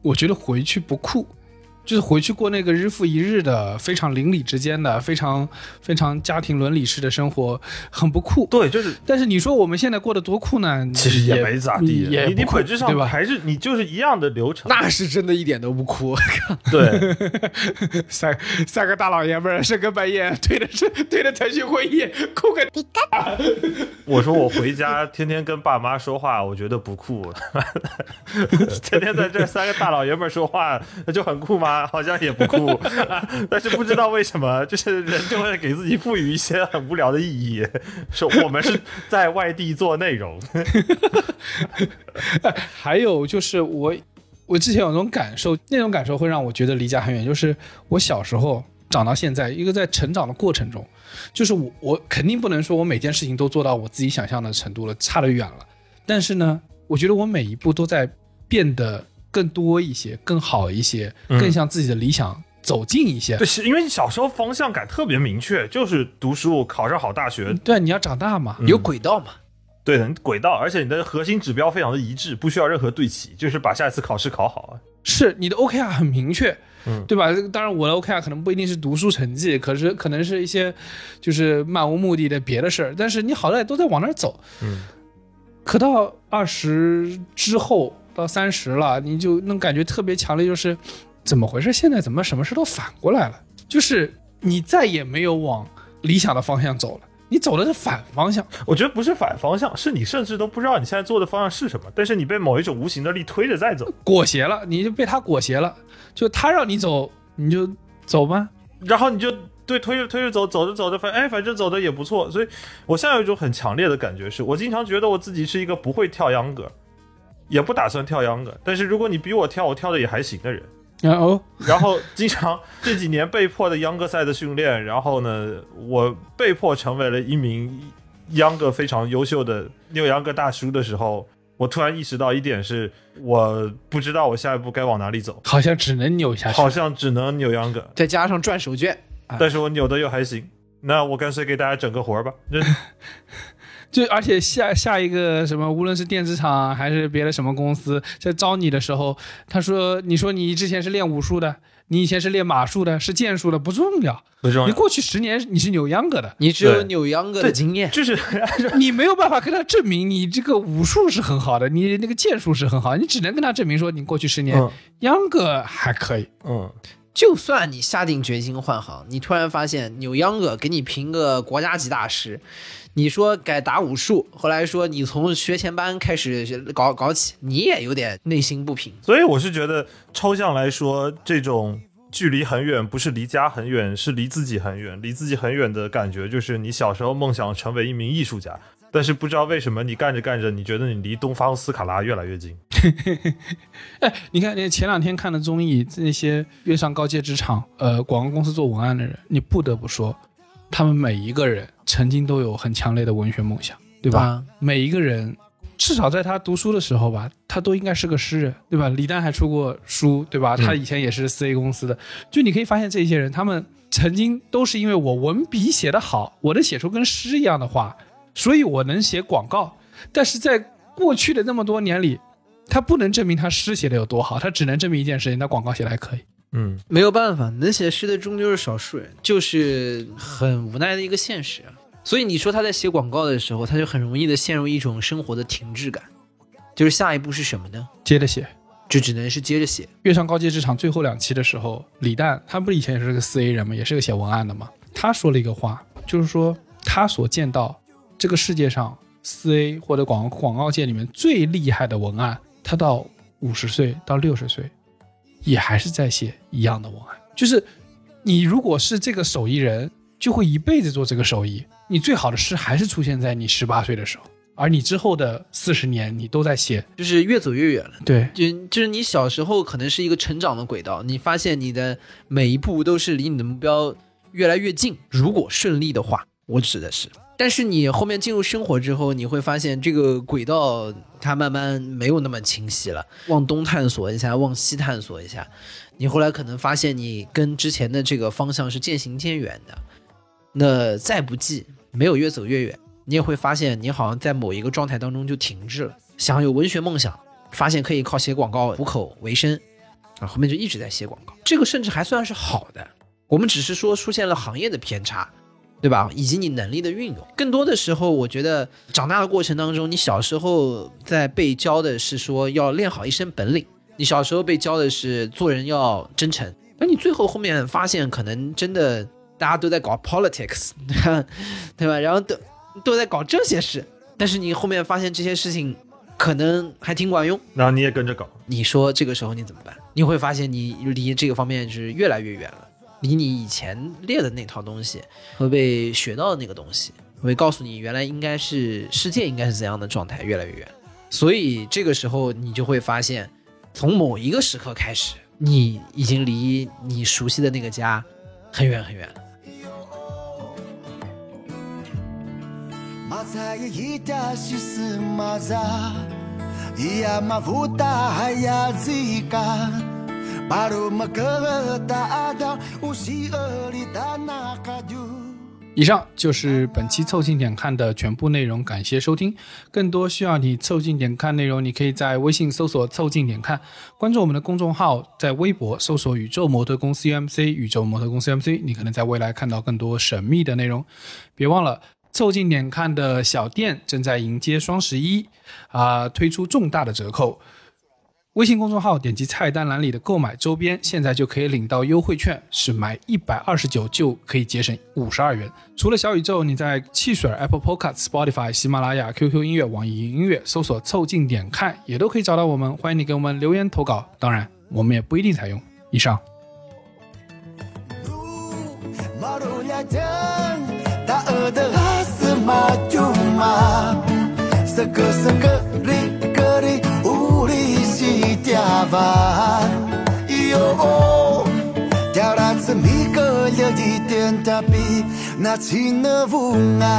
我觉得回去不酷。就是回去过那个日复一日的非常邻里之间的非常非常家庭伦理式的生活，很不酷。对，就是但是你说我们现在过得多酷呢？其实也没咋地，也你你本质对吧？上还是你就是一样的流程。那是真的一点都不酷。[laughs] 对，[laughs] 三三个大老爷们儿深更半夜对着是对着腾讯会议哭个 [laughs] 我说我回家天天跟爸妈说话，我觉得不酷。天天在这三个大老爷们儿说话，那就很酷吗？好像也不酷。[laughs] 但是不知道为什么，就是人就会给自己赋予一些 [laughs] 很无聊的意义，说我们是在外地做内容。[laughs] 还有就是我，我之前有种感受，那种感受会让我觉得离家很远。就是我小时候长到现在，一个在成长的过程中，就是我我肯定不能说我每件事情都做到我自己想象的程度了，差得远了。但是呢，我觉得我每一步都在变得更多一些，更好一些，嗯更向自己的理想走近一些。对，是因为你小时候方向感特别明确，就是读书，考上好大学，对，你要长大嘛。嗯有轨道嘛？对的，你轨道，而且你的核心指标非常的一致，不需要任何对齐，就是把下一次考试考好。是你的 OKR 很明确，嗯对吧？当然，我的 OKR 可能不一定是读书成绩，可是可能是一些就是漫无目的的别的事儿，但是你好歹都在往那儿走。嗯，可到二十之后，到三十了，你就能感觉特别强烈，就是怎么回事？现在怎么什么事都反过来了？就是你再也没有往理想的方向走了，你走的是反方向。我觉得不是反方向，是你甚至都不知道你现在做的方向是什么，但是你被某一种无形的力推着在走，裹挟了，你就被他裹挟了，就他让你走，你就走吧。然后你就对推着推着走，走着走着，反哎，反正走的也不错。所以我现在有一种很强烈的感觉是，我经常觉得我自己是一个不会跳秧歌，也不打算跳秧歌，但是如果你比我跳，我跳的也还行的人。然后然后经常这几年被迫的秧歌赛的训练，然后呢，我被迫成为了一名秧歌非常优秀的扭秧歌大叔的时候，我突然意识到一点是，我不知道我下一步该往哪里走，好像只能扭下去。好像只能扭秧歌，再加上转手绢，但是我扭的又还行，那我干脆给大家整个活儿吧。[laughs] 这就而且下下一个什么，无论是电子厂还是别的什么公司，在招你的时候，他说：“你说你之前是练武术的，你以前是练马术的，是剑术的，不重要。不重要，你过去十年你是扭秧歌的，你只有扭秧歌的经验。就是 [laughs] 你没有办法跟他证明你这个武术是很好的，你那个剑术是很好，你只能跟他证明说你过去十年嗯秧歌还可以。嗯，就算你下定决心换行，你突然发现扭秧歌给你评个国家级大师，你说改打武术，后来说你从学前班开始搞搞起，你也有点内心不平。所以我是觉得抽象来说，这种距离很远，不是离家很远，是离自己很远。离自己很远的感觉，就是你小时候梦想成为一名艺术家，但是不知道为什么你干着干着，你觉得你离东方斯卡拉越来越近。[laughs] 哎，你看，你前两天看的综艺，那些跃上高阶职场，呃，广告公司做文案的人，你不得不说，他们每一个人曾经都有很强烈的文学梦想，对吧？啊每一个人，至少在他读书的时候吧，他都应该是个诗人，对吧？李诞还出过书，对吧？嗯他以前也是四 A 公司的，就你可以发现这些人，他们曾经都是因为我文笔写得好，我能写出跟诗一样的话，所以我能写广告。但是在过去的那么多年里，他不能证明他诗写的有多好，他只能证明一件事情：他广告写的还可以。嗯，没有办法，能写诗的终究是少数人，就是很无奈的一个现实啊。所以你说他在写广告的时候，他就很容易的陷入一种生活的停滞感，就是下一步是什么呢？接着写，就只能是接着写。跃上高阶职场最后两期的时候，李诞他不是以前也是个四 A 人嘛，也是个写文案的嘛。他说了一个话，就是说他所见到这个世界上四 A 或者广广告界里面最厉害的文案，他到五十岁到六十岁也还是在写一样的文案。就是你如果是这个手艺人，就会一辈子做这个手艺。你最好的诗还是出现在你十八岁的时候，而你之后的四十年，你都在写。就是越走越远了。对，就就是你小时候可能是一个成长的轨道，你发现你的每一步都是离你的目标越来越近。如果顺利的话，我指的是。但是你后面进入生活之后，你会发现这个轨道它慢慢没有那么清晰了，往东探索一下，往西探索一下，你后来可能发现你跟之前的这个方向是渐行渐远的。那再不济，没有越走越远，你也会发现你好像在某一个状态当中就停滞了。想有文学梦想，发现可以靠写广告糊口为生，啊，后面就一直在写广告。这个甚至还算是好的，我们只是说出现了行业的偏差，对吧？以及你能力的运用。更多的时候，我觉得长大的过程当中，你小时候在被教的是说要练好一身本领，你小时候被教的是做人要真诚。那你最后后面发现，可能真的大家都在搞 politics，[laughs] 对吧？然后都都在搞这些事，但是你后面发现这些事情可能还挺管用。然后你也跟着搞，你说这个时候你怎么办？你会发现你离这个方面是越来越远了，离你以前列的那套东西和被学到的那个东西，会告诉你原来应该是世界应该是怎样的状态越来越远。所以这个时候你就会发现，从某一个时刻开始，你已经离你熟悉的那个家很远很远了。以上就是本期凑近点看的全部内容，感谢收听。更多需要你凑近点看内容，你可以在微信搜索“凑近点看”，关注我们的公众号，在微博搜索“宇宙模特公司 UMC”，宇宙模特公司 MC，你可能在未来看到更多神秘的内容。别忘了。凑近点看的小店正在迎接双十一，啊、推出重大的折扣。微信公众号点击菜单栏里的购买周边，现在就可以领到优惠券，是买一百二十九就可以节省五十二元。除了小宇宙，你在汽水、Apple Podcast、Spotify、喜马拉雅、QQ 音乐、网易云音乐搜索“凑近点看”也都可以找到我们。欢迎你给我们留言投稿，当然我们也不一定采用。以上。Si tiava Yo oh Jalan semi ke jadi tapi Na cina bunga